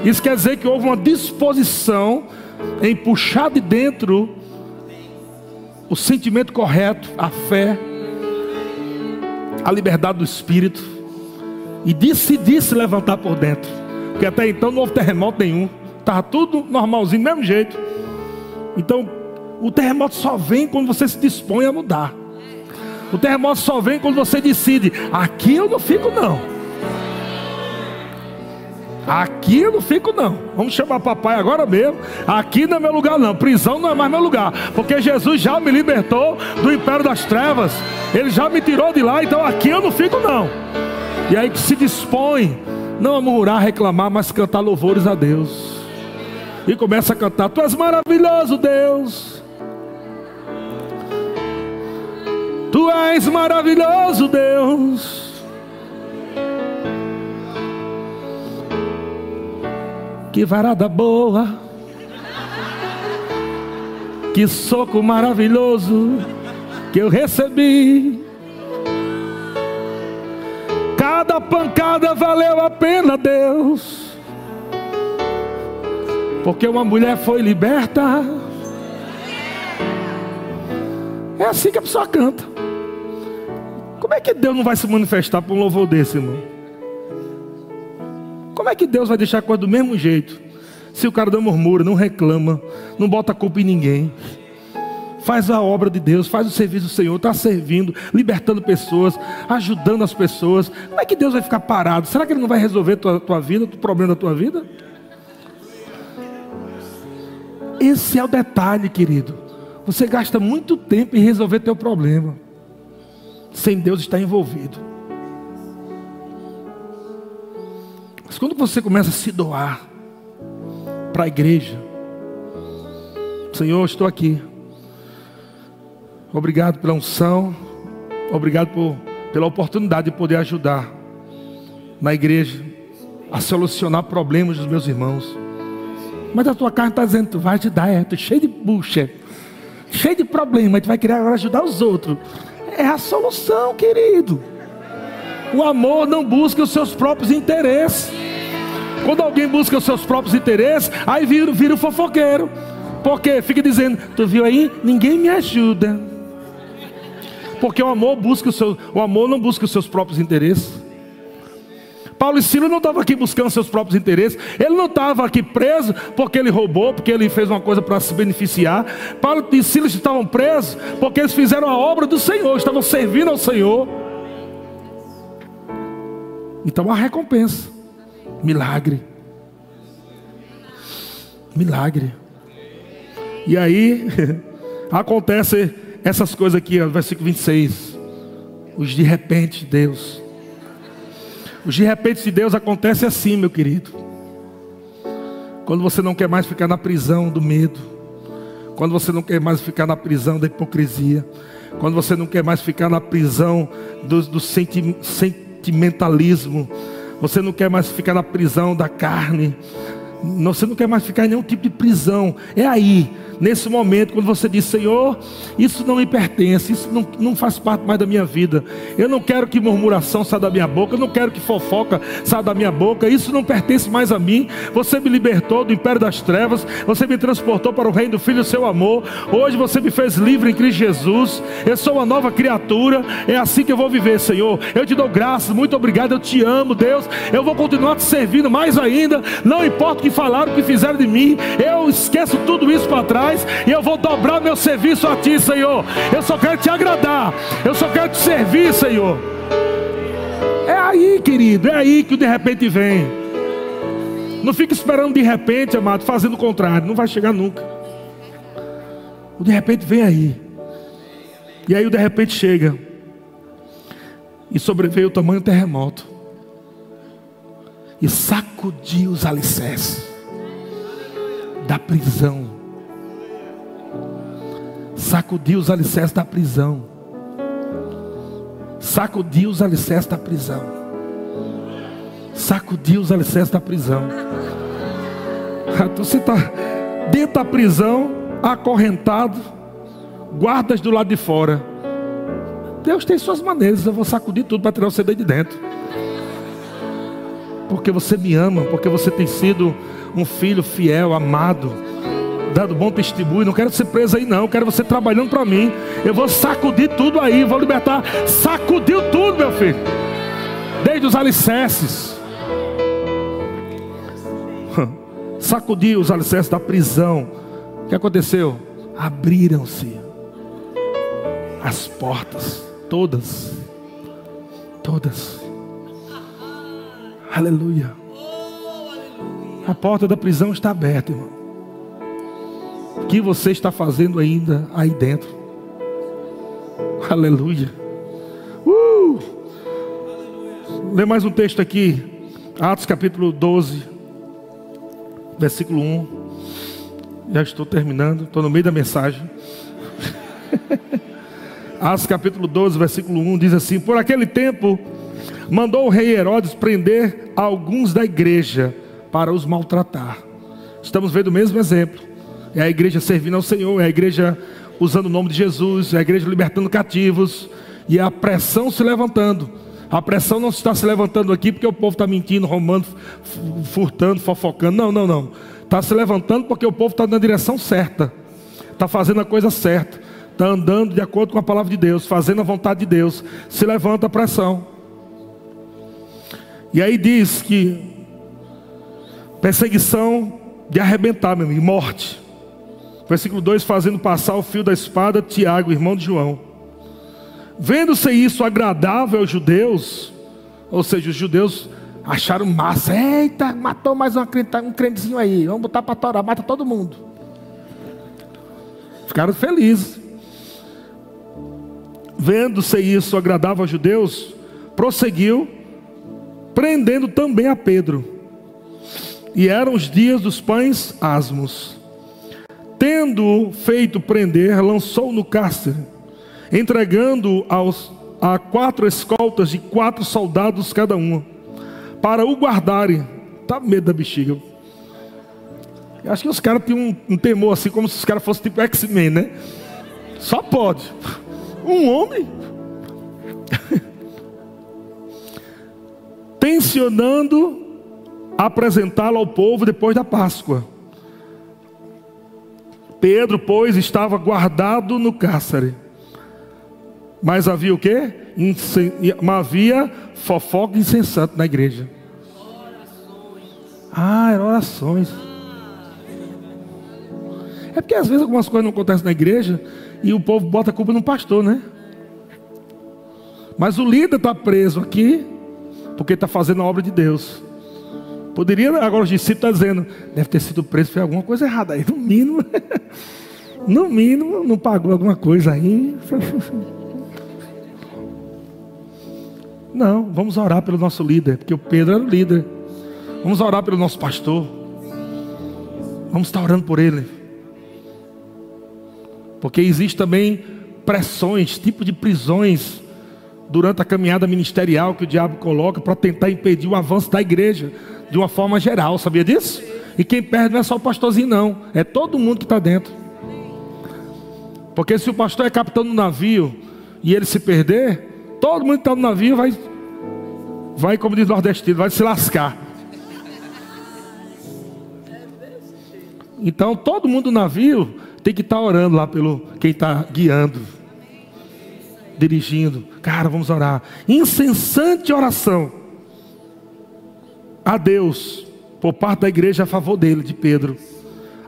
Isso quer dizer que houve uma disposição em puxar de dentro o sentimento correto, a fé, a liberdade do espírito e decidir se levantar por dentro. Porque até então não houve terremoto nenhum, estava tudo normalzinho, do mesmo jeito. Então, o terremoto só vem quando você se dispõe a mudar. O terremoto só vem quando você decide: aqui eu não fico, não. Aqui eu não fico, não. Vamos chamar papai agora mesmo. Aqui não é meu lugar, não. Prisão não é mais meu lugar. Porque Jesus já me libertou do império das trevas. Ele já me tirou de lá. Então aqui eu não fico, não. E aí que se dispõe, não a murmurar, reclamar, mas cantar louvores a Deus. E começa a cantar: Tu és maravilhoso, Deus. Tu és maravilhoso, Deus. Que varada boa. Que soco maravilhoso que eu recebi. Cada pancada valeu a pena, Deus. Porque uma mulher foi liberta. É assim que a pessoa canta. Como é que Deus não vai se manifestar por um louvor desse, irmão? Como é que Deus vai deixar a coisa do mesmo jeito? Se o cara não murmura, não reclama, não bota culpa em ninguém. Faz a obra de Deus, faz o serviço do Senhor, está servindo, libertando pessoas, ajudando as pessoas. Como é que Deus vai ficar parado? Será que Ele não vai resolver a tua, tua vida, o problema da tua vida? Esse é o detalhe, querido. Você gasta muito tempo em resolver teu problema, sem Deus estar envolvido. Mas quando você começa a se doar para a igreja, Senhor, estou aqui. Obrigado pela unção, obrigado por, pela oportunidade de poder ajudar na igreja a solucionar problemas dos meus irmãos. Mas a tua carne está dizendo, tu vai te dar, é, tu cheio de bucha, cheio de problema, tu vai querer agora ajudar os outros. É a solução, querido. O amor não busca os seus próprios interesses. Quando alguém busca os seus próprios interesses, aí vira, vira o fofoqueiro. Porque fica dizendo, tu viu aí? Ninguém me ajuda. Porque o amor busca o seu, o amor não busca os seus próprios interesses. Paulo e Silas não estavam aqui buscando seus próprios interesses. Ele não estava aqui preso porque ele roubou, porque ele fez uma coisa para se beneficiar. Paulo e Silas estavam presos porque eles fizeram a obra do Senhor, estavam servindo ao Senhor. Então a recompensa. Milagre. Milagre. E aí acontece essas coisas aqui, versículo 26. Os de repente, Deus. Os de repente de Deus acontece assim, meu querido. Quando você não quer mais ficar na prisão do medo. Quando você não quer mais ficar na prisão da hipocrisia. Quando você não quer mais ficar na prisão do, do senti, sentimentalismo. Você não quer mais ficar na prisão da carne. Você não quer mais ficar em nenhum tipo de prisão. É aí nesse momento, quando você diz, Senhor, isso não me pertence, isso não, não faz parte mais da minha vida. Eu não quero que murmuração saia da minha boca, eu não quero que fofoca saia da minha boca, isso não pertence mais a mim. Você me libertou do império das trevas, você me transportou para o reino do Filho do seu amor. Hoje você me fez livre em Cristo Jesus. Eu sou uma nova criatura, é assim que eu vou viver, Senhor. Eu te dou graças, muito obrigado, eu te amo, Deus. Eu vou continuar te servindo mais ainda, não importa o que falaram, o que fizeram de mim, eu esqueço tudo isso para trás e eu vou dobrar meu serviço a Ti, Senhor. Eu só quero te agradar, eu só quero te servir, Senhor. É aí, querido, é aí que o de repente vem. Não fique esperando de repente, amado, fazendo o contrário, não vai chegar nunca. O de repente vem aí. E aí o de repente chega. E sobreveio o tamanho terremoto. E sacudiu os alicerces da prisão. Sacudiu os alicerces da prisão. Sacudiu os alicerces da prisão. Sacudiu os alicerces da prisão. Você está dentro da prisão, acorrentado, guardas do lado de fora. Deus tem suas maneiras, eu vou sacudir tudo para tirar você daí de dentro. Porque você me ama, porque você tem sido um filho fiel, amado, dando bom testemunho. Não quero ser preso aí, não. Quero você trabalhando para mim. Eu vou sacudir tudo aí, vou libertar. Sacudiu tudo, meu filho. Desde os alicerces. Sacudiu os alicerces da prisão. O que aconteceu? Abriram-se as portas, todas, todas. Aleluia. A porta da prisão está aberta, irmão. O que você está fazendo ainda aí dentro? Aleluia. Uh! Lê mais um texto aqui. Atos capítulo 12, versículo 1. Já estou terminando, estou no meio da mensagem. Atos capítulo 12, versículo 1 diz assim: Por aquele tempo, mandou o rei Herodes prender alguns da igreja para os maltratar. Estamos vendo o mesmo exemplo. É a igreja servindo ao Senhor, é a igreja usando o nome de Jesus, é a igreja libertando cativos, e a pressão se levantando. A pressão não está se levantando aqui porque o povo está mentindo, roubando, furtando, fofocando. Não, não, não. Está se levantando porque o povo está na direção certa, está fazendo a coisa certa, está andando de acordo com a palavra de Deus, fazendo a vontade de Deus. Se levanta a pressão. E aí diz que Perseguição de arrebentar, meu amigo, morte. Versículo 2: Fazendo passar o fio da espada, Tiago, irmão de João. Vendo-se isso agradável aos judeus, ou seja, os judeus acharam massa. Eita, matou mais uma, um crentezinho aí. Vamos botar para torar, mata todo mundo. Ficaram felizes. Vendo-se isso agradável aos judeus, prosseguiu, prendendo também a Pedro e eram os dias dos pães asmos. Tendo feito prender, lançou no cárcere, entregando aos, a quatro escoltas de quatro soldados cada um, para o guardarem. Tá medo da bexiga. Eu acho que os caras tinham um, um, temor assim, como se os caras fossem tipo X-Men, né? Só pode. Um homem. Tensionando apresentá-lo ao povo depois da Páscoa. Pedro, pois, estava guardado no cárcere. Mas havia o quê? Havia fofoca insensata na igreja. Ah, eram orações. É porque às vezes algumas coisas não acontecem na igreja e o povo bota a culpa no pastor, né? Mas o líder está preso aqui porque está fazendo a obra de Deus. Poderia, agora os discípulos estão dizendo, deve ter sido preso, foi alguma coisa errada aí. No mínimo, no mínimo, não pagou alguma coisa aí. Não, vamos orar pelo nosso líder, porque o Pedro era o líder. Vamos orar pelo nosso pastor. Vamos estar orando por ele. Porque existe também pressões, tipo de prisões durante a caminhada ministerial que o diabo coloca para tentar impedir o avanço da igreja de uma forma geral, sabia disso? E quem perde não é só o pastorzinho, não, é todo mundo que está dentro. Porque se o pastor é capitão do navio e ele se perder, todo mundo que está no navio vai, vai, como diz o nordestino, vai se lascar. Então todo mundo no navio tem que estar tá orando lá pelo quem está guiando, dirigindo. Cara, vamos orar. Incessante oração a Deus por parte da igreja a favor dele, de Pedro.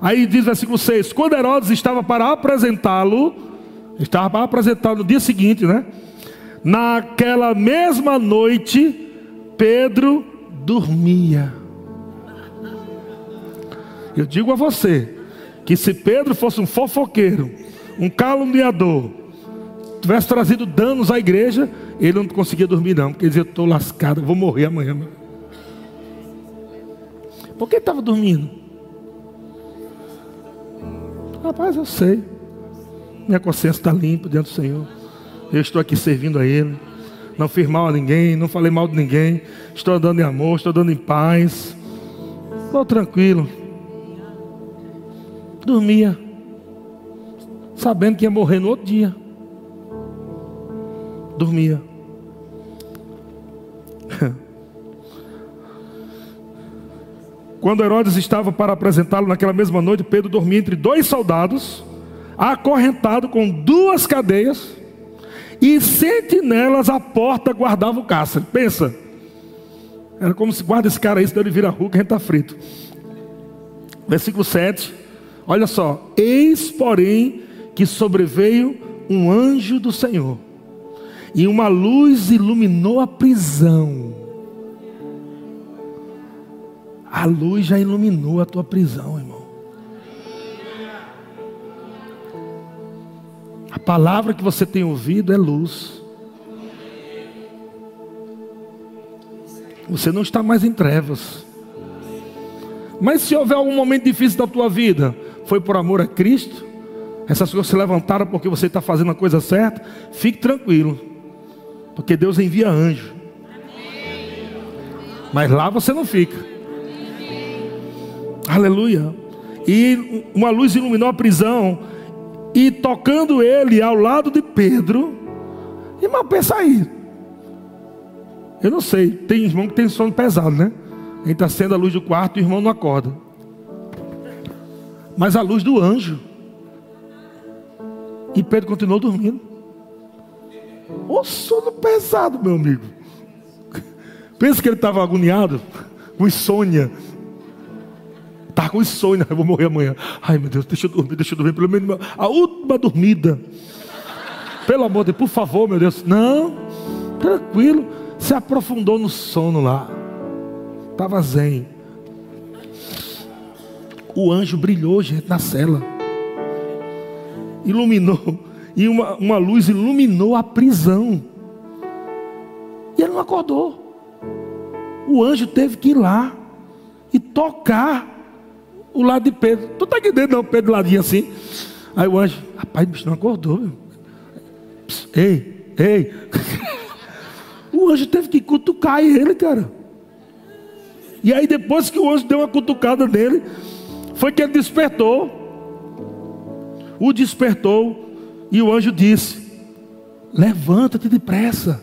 Aí diz versículo 6: Quando Herodes estava para apresentá-lo, estava para apresentá-lo no dia seguinte, né? Naquela mesma noite, Pedro dormia. Eu digo a você que se Pedro fosse um fofoqueiro, um caluniador, tivesse trazido danos à igreja, ele não conseguia dormir, não, porque ele dizia: Estou lascado, vou morrer amanhã. Por que estava dormindo? Rapaz, eu sei. Minha consciência está limpa diante do Senhor. Eu estou aqui servindo a Ele. Não fiz mal a ninguém, não falei mal de ninguém. Estou andando em amor, estou andando em paz. Estou tranquilo. Dormia. Sabendo que ia morrer no outro dia. Dormia. Quando Herodes estava para apresentá-lo naquela mesma noite, Pedro dormia entre dois soldados, acorrentado com duas cadeias, e sentinelas à porta guardavam o cárcere. Pensa, era como se guarda esse cara aí, senão ele vira rua que a gente está frito. Versículo 7, olha só: Eis, porém, que sobreveio um anjo do Senhor, e uma luz iluminou a prisão a luz já iluminou a tua prisão, irmão. A palavra que você tem ouvido é luz. Você não está mais em trevas. Mas se houver algum momento difícil da tua vida, foi por amor a Cristo, essas coisas se levantaram porque você está fazendo a coisa certa, fique tranquilo, porque Deus envia anjo. Mas lá você não fica. Aleluia. E uma luz iluminou a prisão. E tocando ele ao lado de Pedro. Irmão, pensa aí. Eu não sei. Tem irmão que tem sono pesado, né? A gente acende a luz do quarto e o irmão não acorda. Mas a luz do anjo. E Pedro continuou dormindo. O sono pesado, meu amigo. Pensa que ele estava agoniado, com insônia. Estava com insônia, eu vou morrer amanhã. Ai meu Deus, deixa eu dormir, deixa eu dormir, pelo menos a última dormida. Pelo amor de Deus, por favor, meu Deus. Não, tranquilo. Se aprofundou no sono lá. Estava zen. O anjo brilhou, gente, na cela. Iluminou. E uma, uma luz iluminou a prisão. E ele não acordou. O anjo teve que ir lá e tocar o lado de Pedro. Tu tá aqui dentro, não, Pedro ladinho assim. Aí o anjo, rapaz, o bicho não acordou. Meu. ei, ei. o anjo teve que cutucar ele, cara. E aí depois que o anjo deu uma cutucada nele, foi que ele despertou. O despertou e o anjo disse: Levanta-te depressa.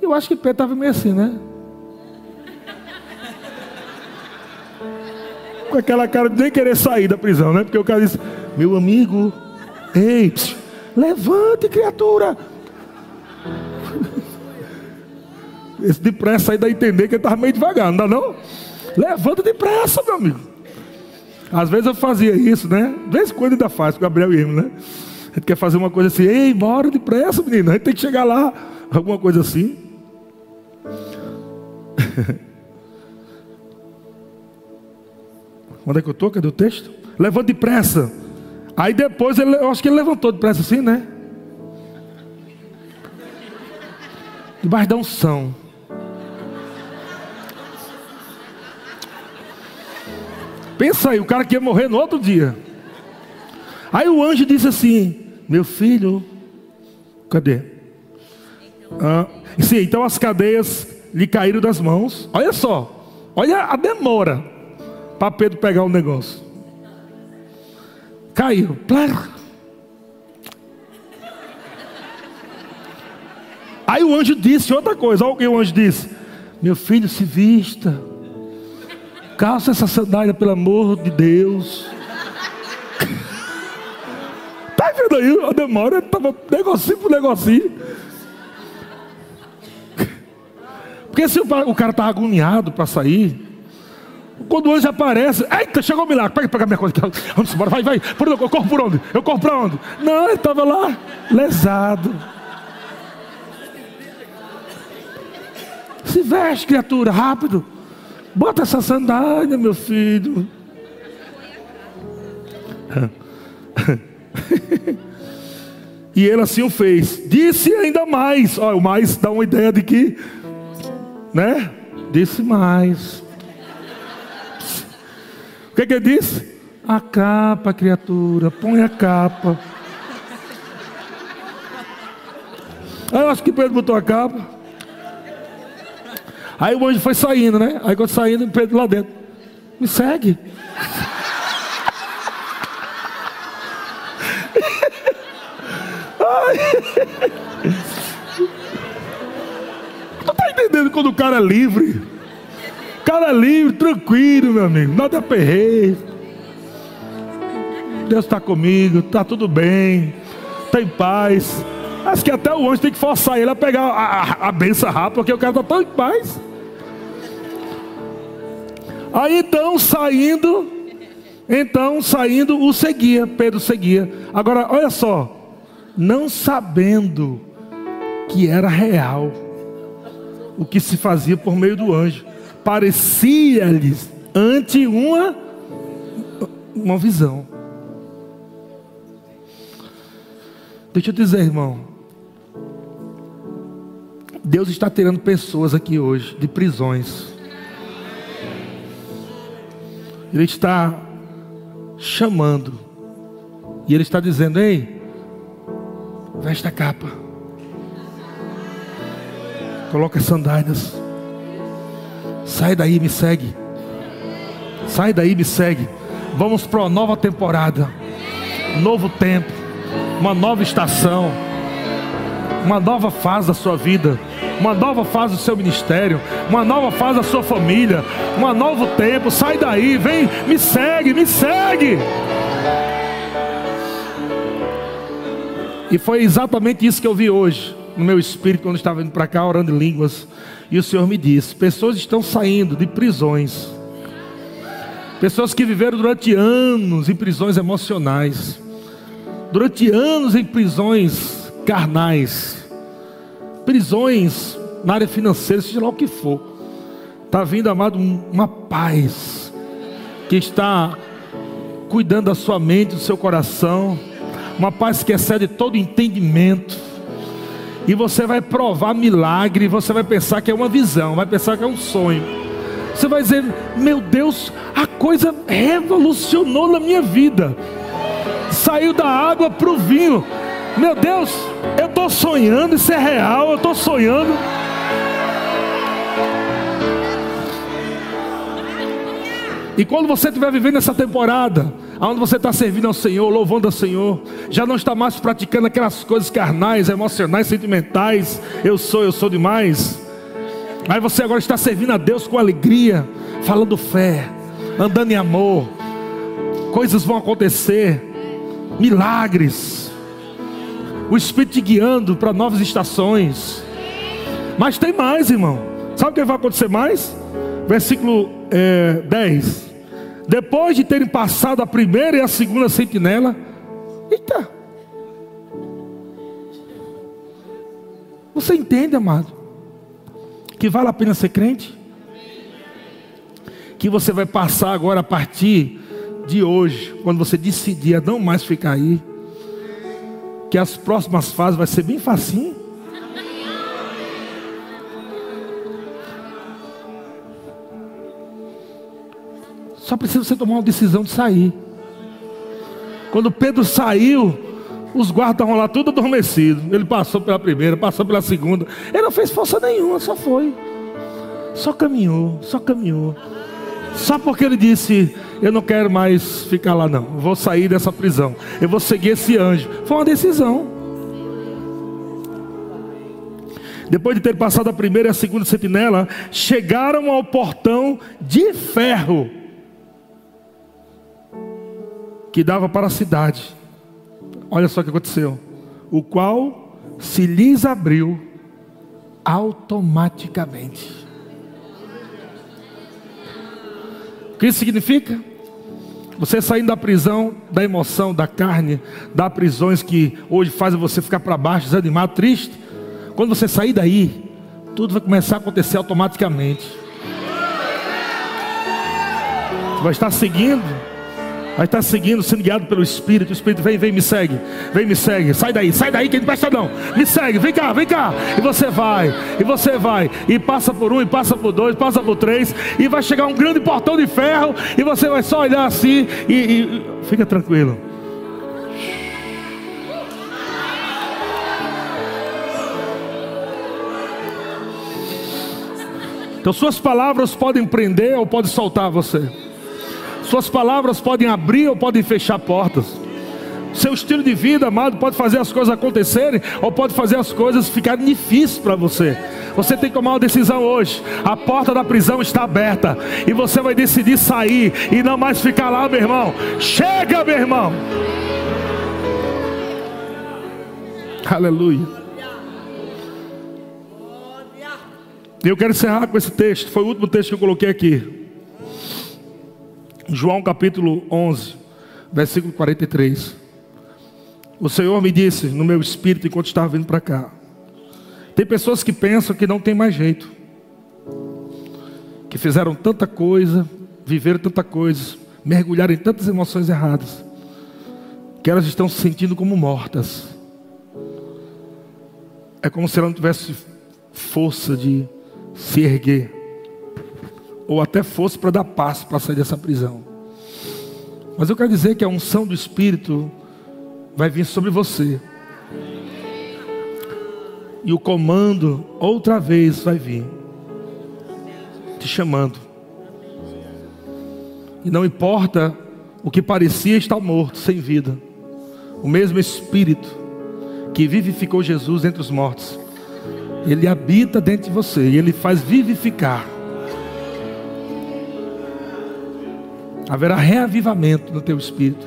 Eu acho que Pedro estava meio assim, né? com aquela cara de nem querer sair da prisão, né? Porque o cara disse: Meu amigo, ei, psiu, levante, criatura. Esse depressa aí dá a entender que ele estava meio devagar, não dá não? Levanta depressa, meu amigo. Às vezes eu fazia isso, né? De vez em quando ainda faz, com o Gabriel e né? A gente quer fazer uma coisa assim, ei, bora depressa, menino. A gente tem que chegar lá, alguma coisa assim. Onde é que eu estou? Cadê o texto? Levante depressa. Aí depois, ele, eu acho que ele levantou depressa assim, né? Debaixo da unção. Pensa aí, o cara que ia morrer no outro dia. Aí o anjo disse assim: Meu filho, cadê? Ah, sim, então as cadeias lhe caíram das mãos. Olha só, olha a demora para Pedro pegar o um negócio. Caiu. Aí o anjo disse outra coisa. Olha o que o anjo disse: Meu filho, se vista. Calça essa sandália, pelo amor de Deus. tá vendo aí? A demora estava negocinho por negocinho. Porque se o cara estava agoniado para sair, quando o anjo aparece, eita, chegou o milagre, pega, pega minha coisa, vamos embora, vai, vai, por onde, eu corro por onde? Eu corro para onde? Não, ele estava lá, lesado. Se veste, criatura, rápido. Bota essa sandália, meu filho. E ele assim o fez. Disse ainda mais. Olha, o mais dá uma ideia de que, né? Disse mais. O que, que ele disse? A capa, criatura, põe a capa. Eu acho que Pedro botou a capa. Aí o anjo foi saindo, né? Aí quando saindo, Pedro lá dentro. Me segue. Tu tá entendendo quando o cara é livre? O cara é livre, tranquilo, meu amigo. Nada aperreio. Deus está comigo, está tudo bem, tem paz. Acho que até o anjo tem que forçar ele a pegar a, a, a benção rápido, porque o cara está tão em paz. Aí então, saindo, então saindo, o seguia, Pedro seguia. Agora, olha só, não sabendo que era real o que se fazia por meio do anjo, parecia-lhes ante uma uma visão. Deixa eu dizer, irmão. Deus está tirando pessoas aqui hoje de prisões. Ele está chamando. E Ele está dizendo: Ei, veste a capa. Coloca as sandálias. Sai daí, me segue. Sai daí, me segue. Vamos para uma nova temporada. Novo tempo. Uma nova estação. Uma nova fase da sua vida uma nova fase do seu ministério, uma nova fase da sua família, um novo tempo. Sai daí, vem, me segue, me segue. E foi exatamente isso que eu vi hoje no meu espírito quando estava indo para cá orando em línguas. E o Senhor me disse: pessoas estão saindo de prisões. Pessoas que viveram durante anos em prisões emocionais, durante anos em prisões carnais, prisões na área financeira, seja lá o que for. Está vindo, amado, uma paz que está cuidando da sua mente, do seu coração, uma paz que excede todo entendimento. E você vai provar milagre, você vai pensar que é uma visão, vai pensar que é um sonho. Você vai dizer: Meu Deus, a coisa revolucionou na minha vida. Saiu da água para o vinho. Meu Deus, eu estou sonhando, isso é real, eu estou sonhando. E quando você estiver vivendo essa temporada, onde você está servindo ao Senhor, louvando ao Senhor, já não está mais praticando aquelas coisas carnais, emocionais, sentimentais, eu sou, eu sou demais. Aí você agora está servindo a Deus com alegria, falando fé, andando em amor, coisas vão acontecer, milagres o Espírito te guiando para novas estações. Mas tem mais, irmão. Sabe o que vai acontecer mais? Versículo é, 10. Depois de terem passado a primeira e a segunda sentinela, eita. Você entende, amado? Que vale a pena ser crente? Que você vai passar agora a partir de hoje, quando você decidir a não mais ficar aí, que as próximas fases vai ser bem facinho. Só precisa você tomar uma decisão de sair. Quando Pedro saiu, os guardas estavam lá tudo adormecidos. Ele passou pela primeira, passou pela segunda. Ele não fez força nenhuma, só foi. Só caminhou, só caminhou. Só porque ele disse: Eu não quero mais ficar lá, não. Eu vou sair dessa prisão. Eu vou seguir esse anjo. Foi uma decisão. Depois de ter passado a primeira e a segunda sentinela, chegaram ao portão de ferro que dava para a cidade. Olha só o que aconteceu. O qual se lhes abriu automaticamente. que isso significa? Você saindo da prisão, da emoção, da carne, das prisões que hoje fazem você ficar para baixo, desanimado, triste. Quando você sair daí, tudo vai começar a acontecer automaticamente. Você vai estar seguindo Aí está seguindo, sendo guiado pelo Espírito. O Espírito vem, vem, me segue. Vem, me segue. Sai daí, sai daí, que não presta não. Me segue, vem cá, vem cá. E você vai, e você vai. E passa por um, e passa por dois, passa por três. E vai chegar um grande portão de ferro. E você vai só olhar assim. E, e fica tranquilo. Então suas palavras podem prender ou podem soltar você. Suas palavras podem abrir ou podem fechar portas. Seu estilo de vida, amado, pode fazer as coisas acontecerem ou pode fazer as coisas ficarem difíceis para você. Você tem que tomar uma decisão hoje. A porta da prisão está aberta e você vai decidir sair e não mais ficar lá, meu irmão. Chega, meu irmão. Aleluia. Eu quero encerrar com esse texto. Foi o último texto que eu coloquei aqui. João capítulo 11, versículo 43. O Senhor me disse no meu espírito enquanto estava vindo para cá. Tem pessoas que pensam que não tem mais jeito. Que fizeram tanta coisa, viveram tanta coisa, mergulharam em tantas emoções erradas, que elas estão se sentindo como mortas. É como se ela não tivesse força de se erguer ou até fosse para dar passo para sair dessa prisão. Mas eu quero dizer que a unção do Espírito vai vir sobre você. E o comando outra vez vai vir, te chamando. E não importa o que parecia estar morto, sem vida, o mesmo Espírito que vivificou Jesus entre os mortos, ele habita dentro de você e ele faz vivificar. Haverá reavivamento no teu espírito.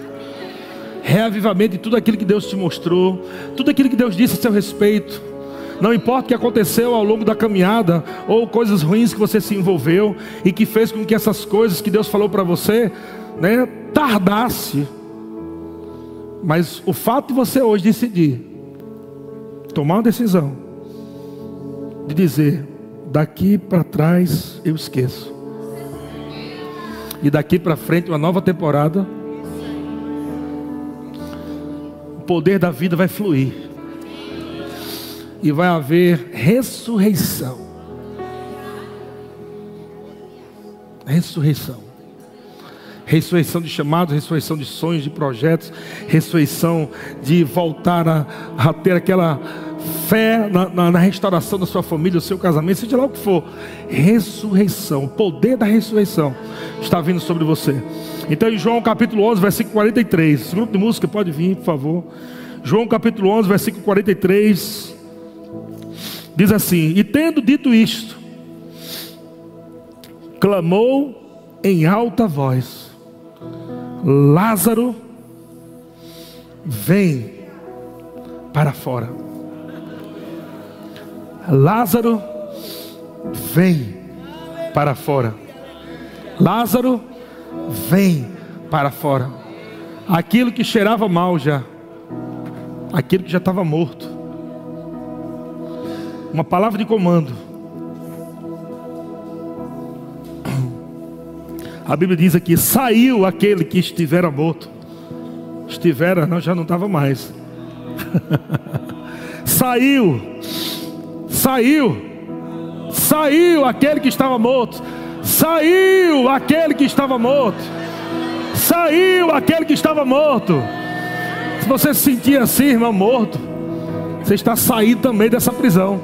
Reavivamento de tudo aquilo que Deus te mostrou, tudo aquilo que Deus disse a seu respeito. Não importa o que aconteceu ao longo da caminhada, ou coisas ruins que você se envolveu e que fez com que essas coisas que Deus falou para você, né, tardasse. Mas o fato de você hoje decidir, tomar uma decisão, de dizer: daqui para trás eu esqueço. E daqui para frente, uma nova temporada. O poder da vida vai fluir. E vai haver ressurreição. Ressurreição. Ressurreição de chamados, ressurreição de sonhos, de projetos, ressurreição de voltar a, a ter aquela fé na, na, na, restauração da sua família, do seu casamento, seja lá o que for. Ressurreição, o poder da ressurreição está vindo sobre você. Então, em João capítulo 11, versículo 43. Esse grupo de música pode vir, por favor. João capítulo 11, versículo 43. Diz assim: E tendo dito isto, clamou em alta voz: Lázaro, vem para fora. Lázaro, vem para fora. Lázaro, vem para fora. Aquilo que cheirava mal já, aquilo que já estava morto. Uma palavra de comando. A Bíblia diz aqui: saiu aquele que estivera morto. Estivera, não, já não estava mais. saiu Saiu. Saiu aquele que estava morto. Saiu aquele que estava morto. Saiu aquele que estava morto. Se você se sentir assim, irmão, morto, você está saindo também dessa prisão.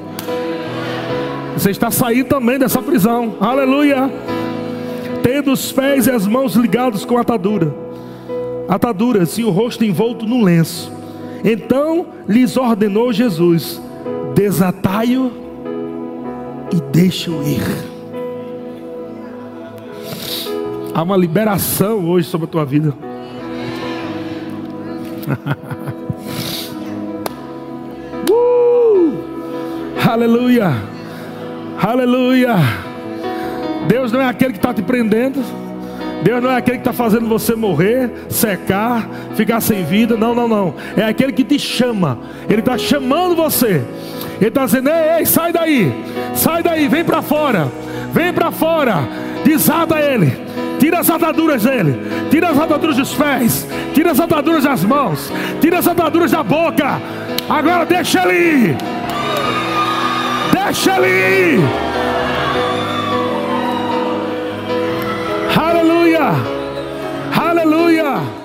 Você está saindo também dessa prisão. Aleluia. Tendo os pés e as mãos ligados com atadura. Ataduras e o rosto envolto no lenço. Então lhes ordenou Jesus: desatai-o e deixa-o ir. Há uma liberação hoje sobre a tua vida. uh! Aleluia, aleluia. Deus não é aquele que está te prendendo. Deus não é aquele que está fazendo você morrer, secar, ficar sem vida. Não, não, não. É aquele que te chama. Ele está chamando você. Ele está dizendo: ei, ei, sai daí, sai daí, vem para fora, vem para fora, desata ele, Tira as ataduras dele. Tira as ataduras dos pés. Tira as ataduras das mãos. Tira as ataduras da boca. Agora deixa ele ir. Deixa ele ir. Hallelujah. Hallelujah.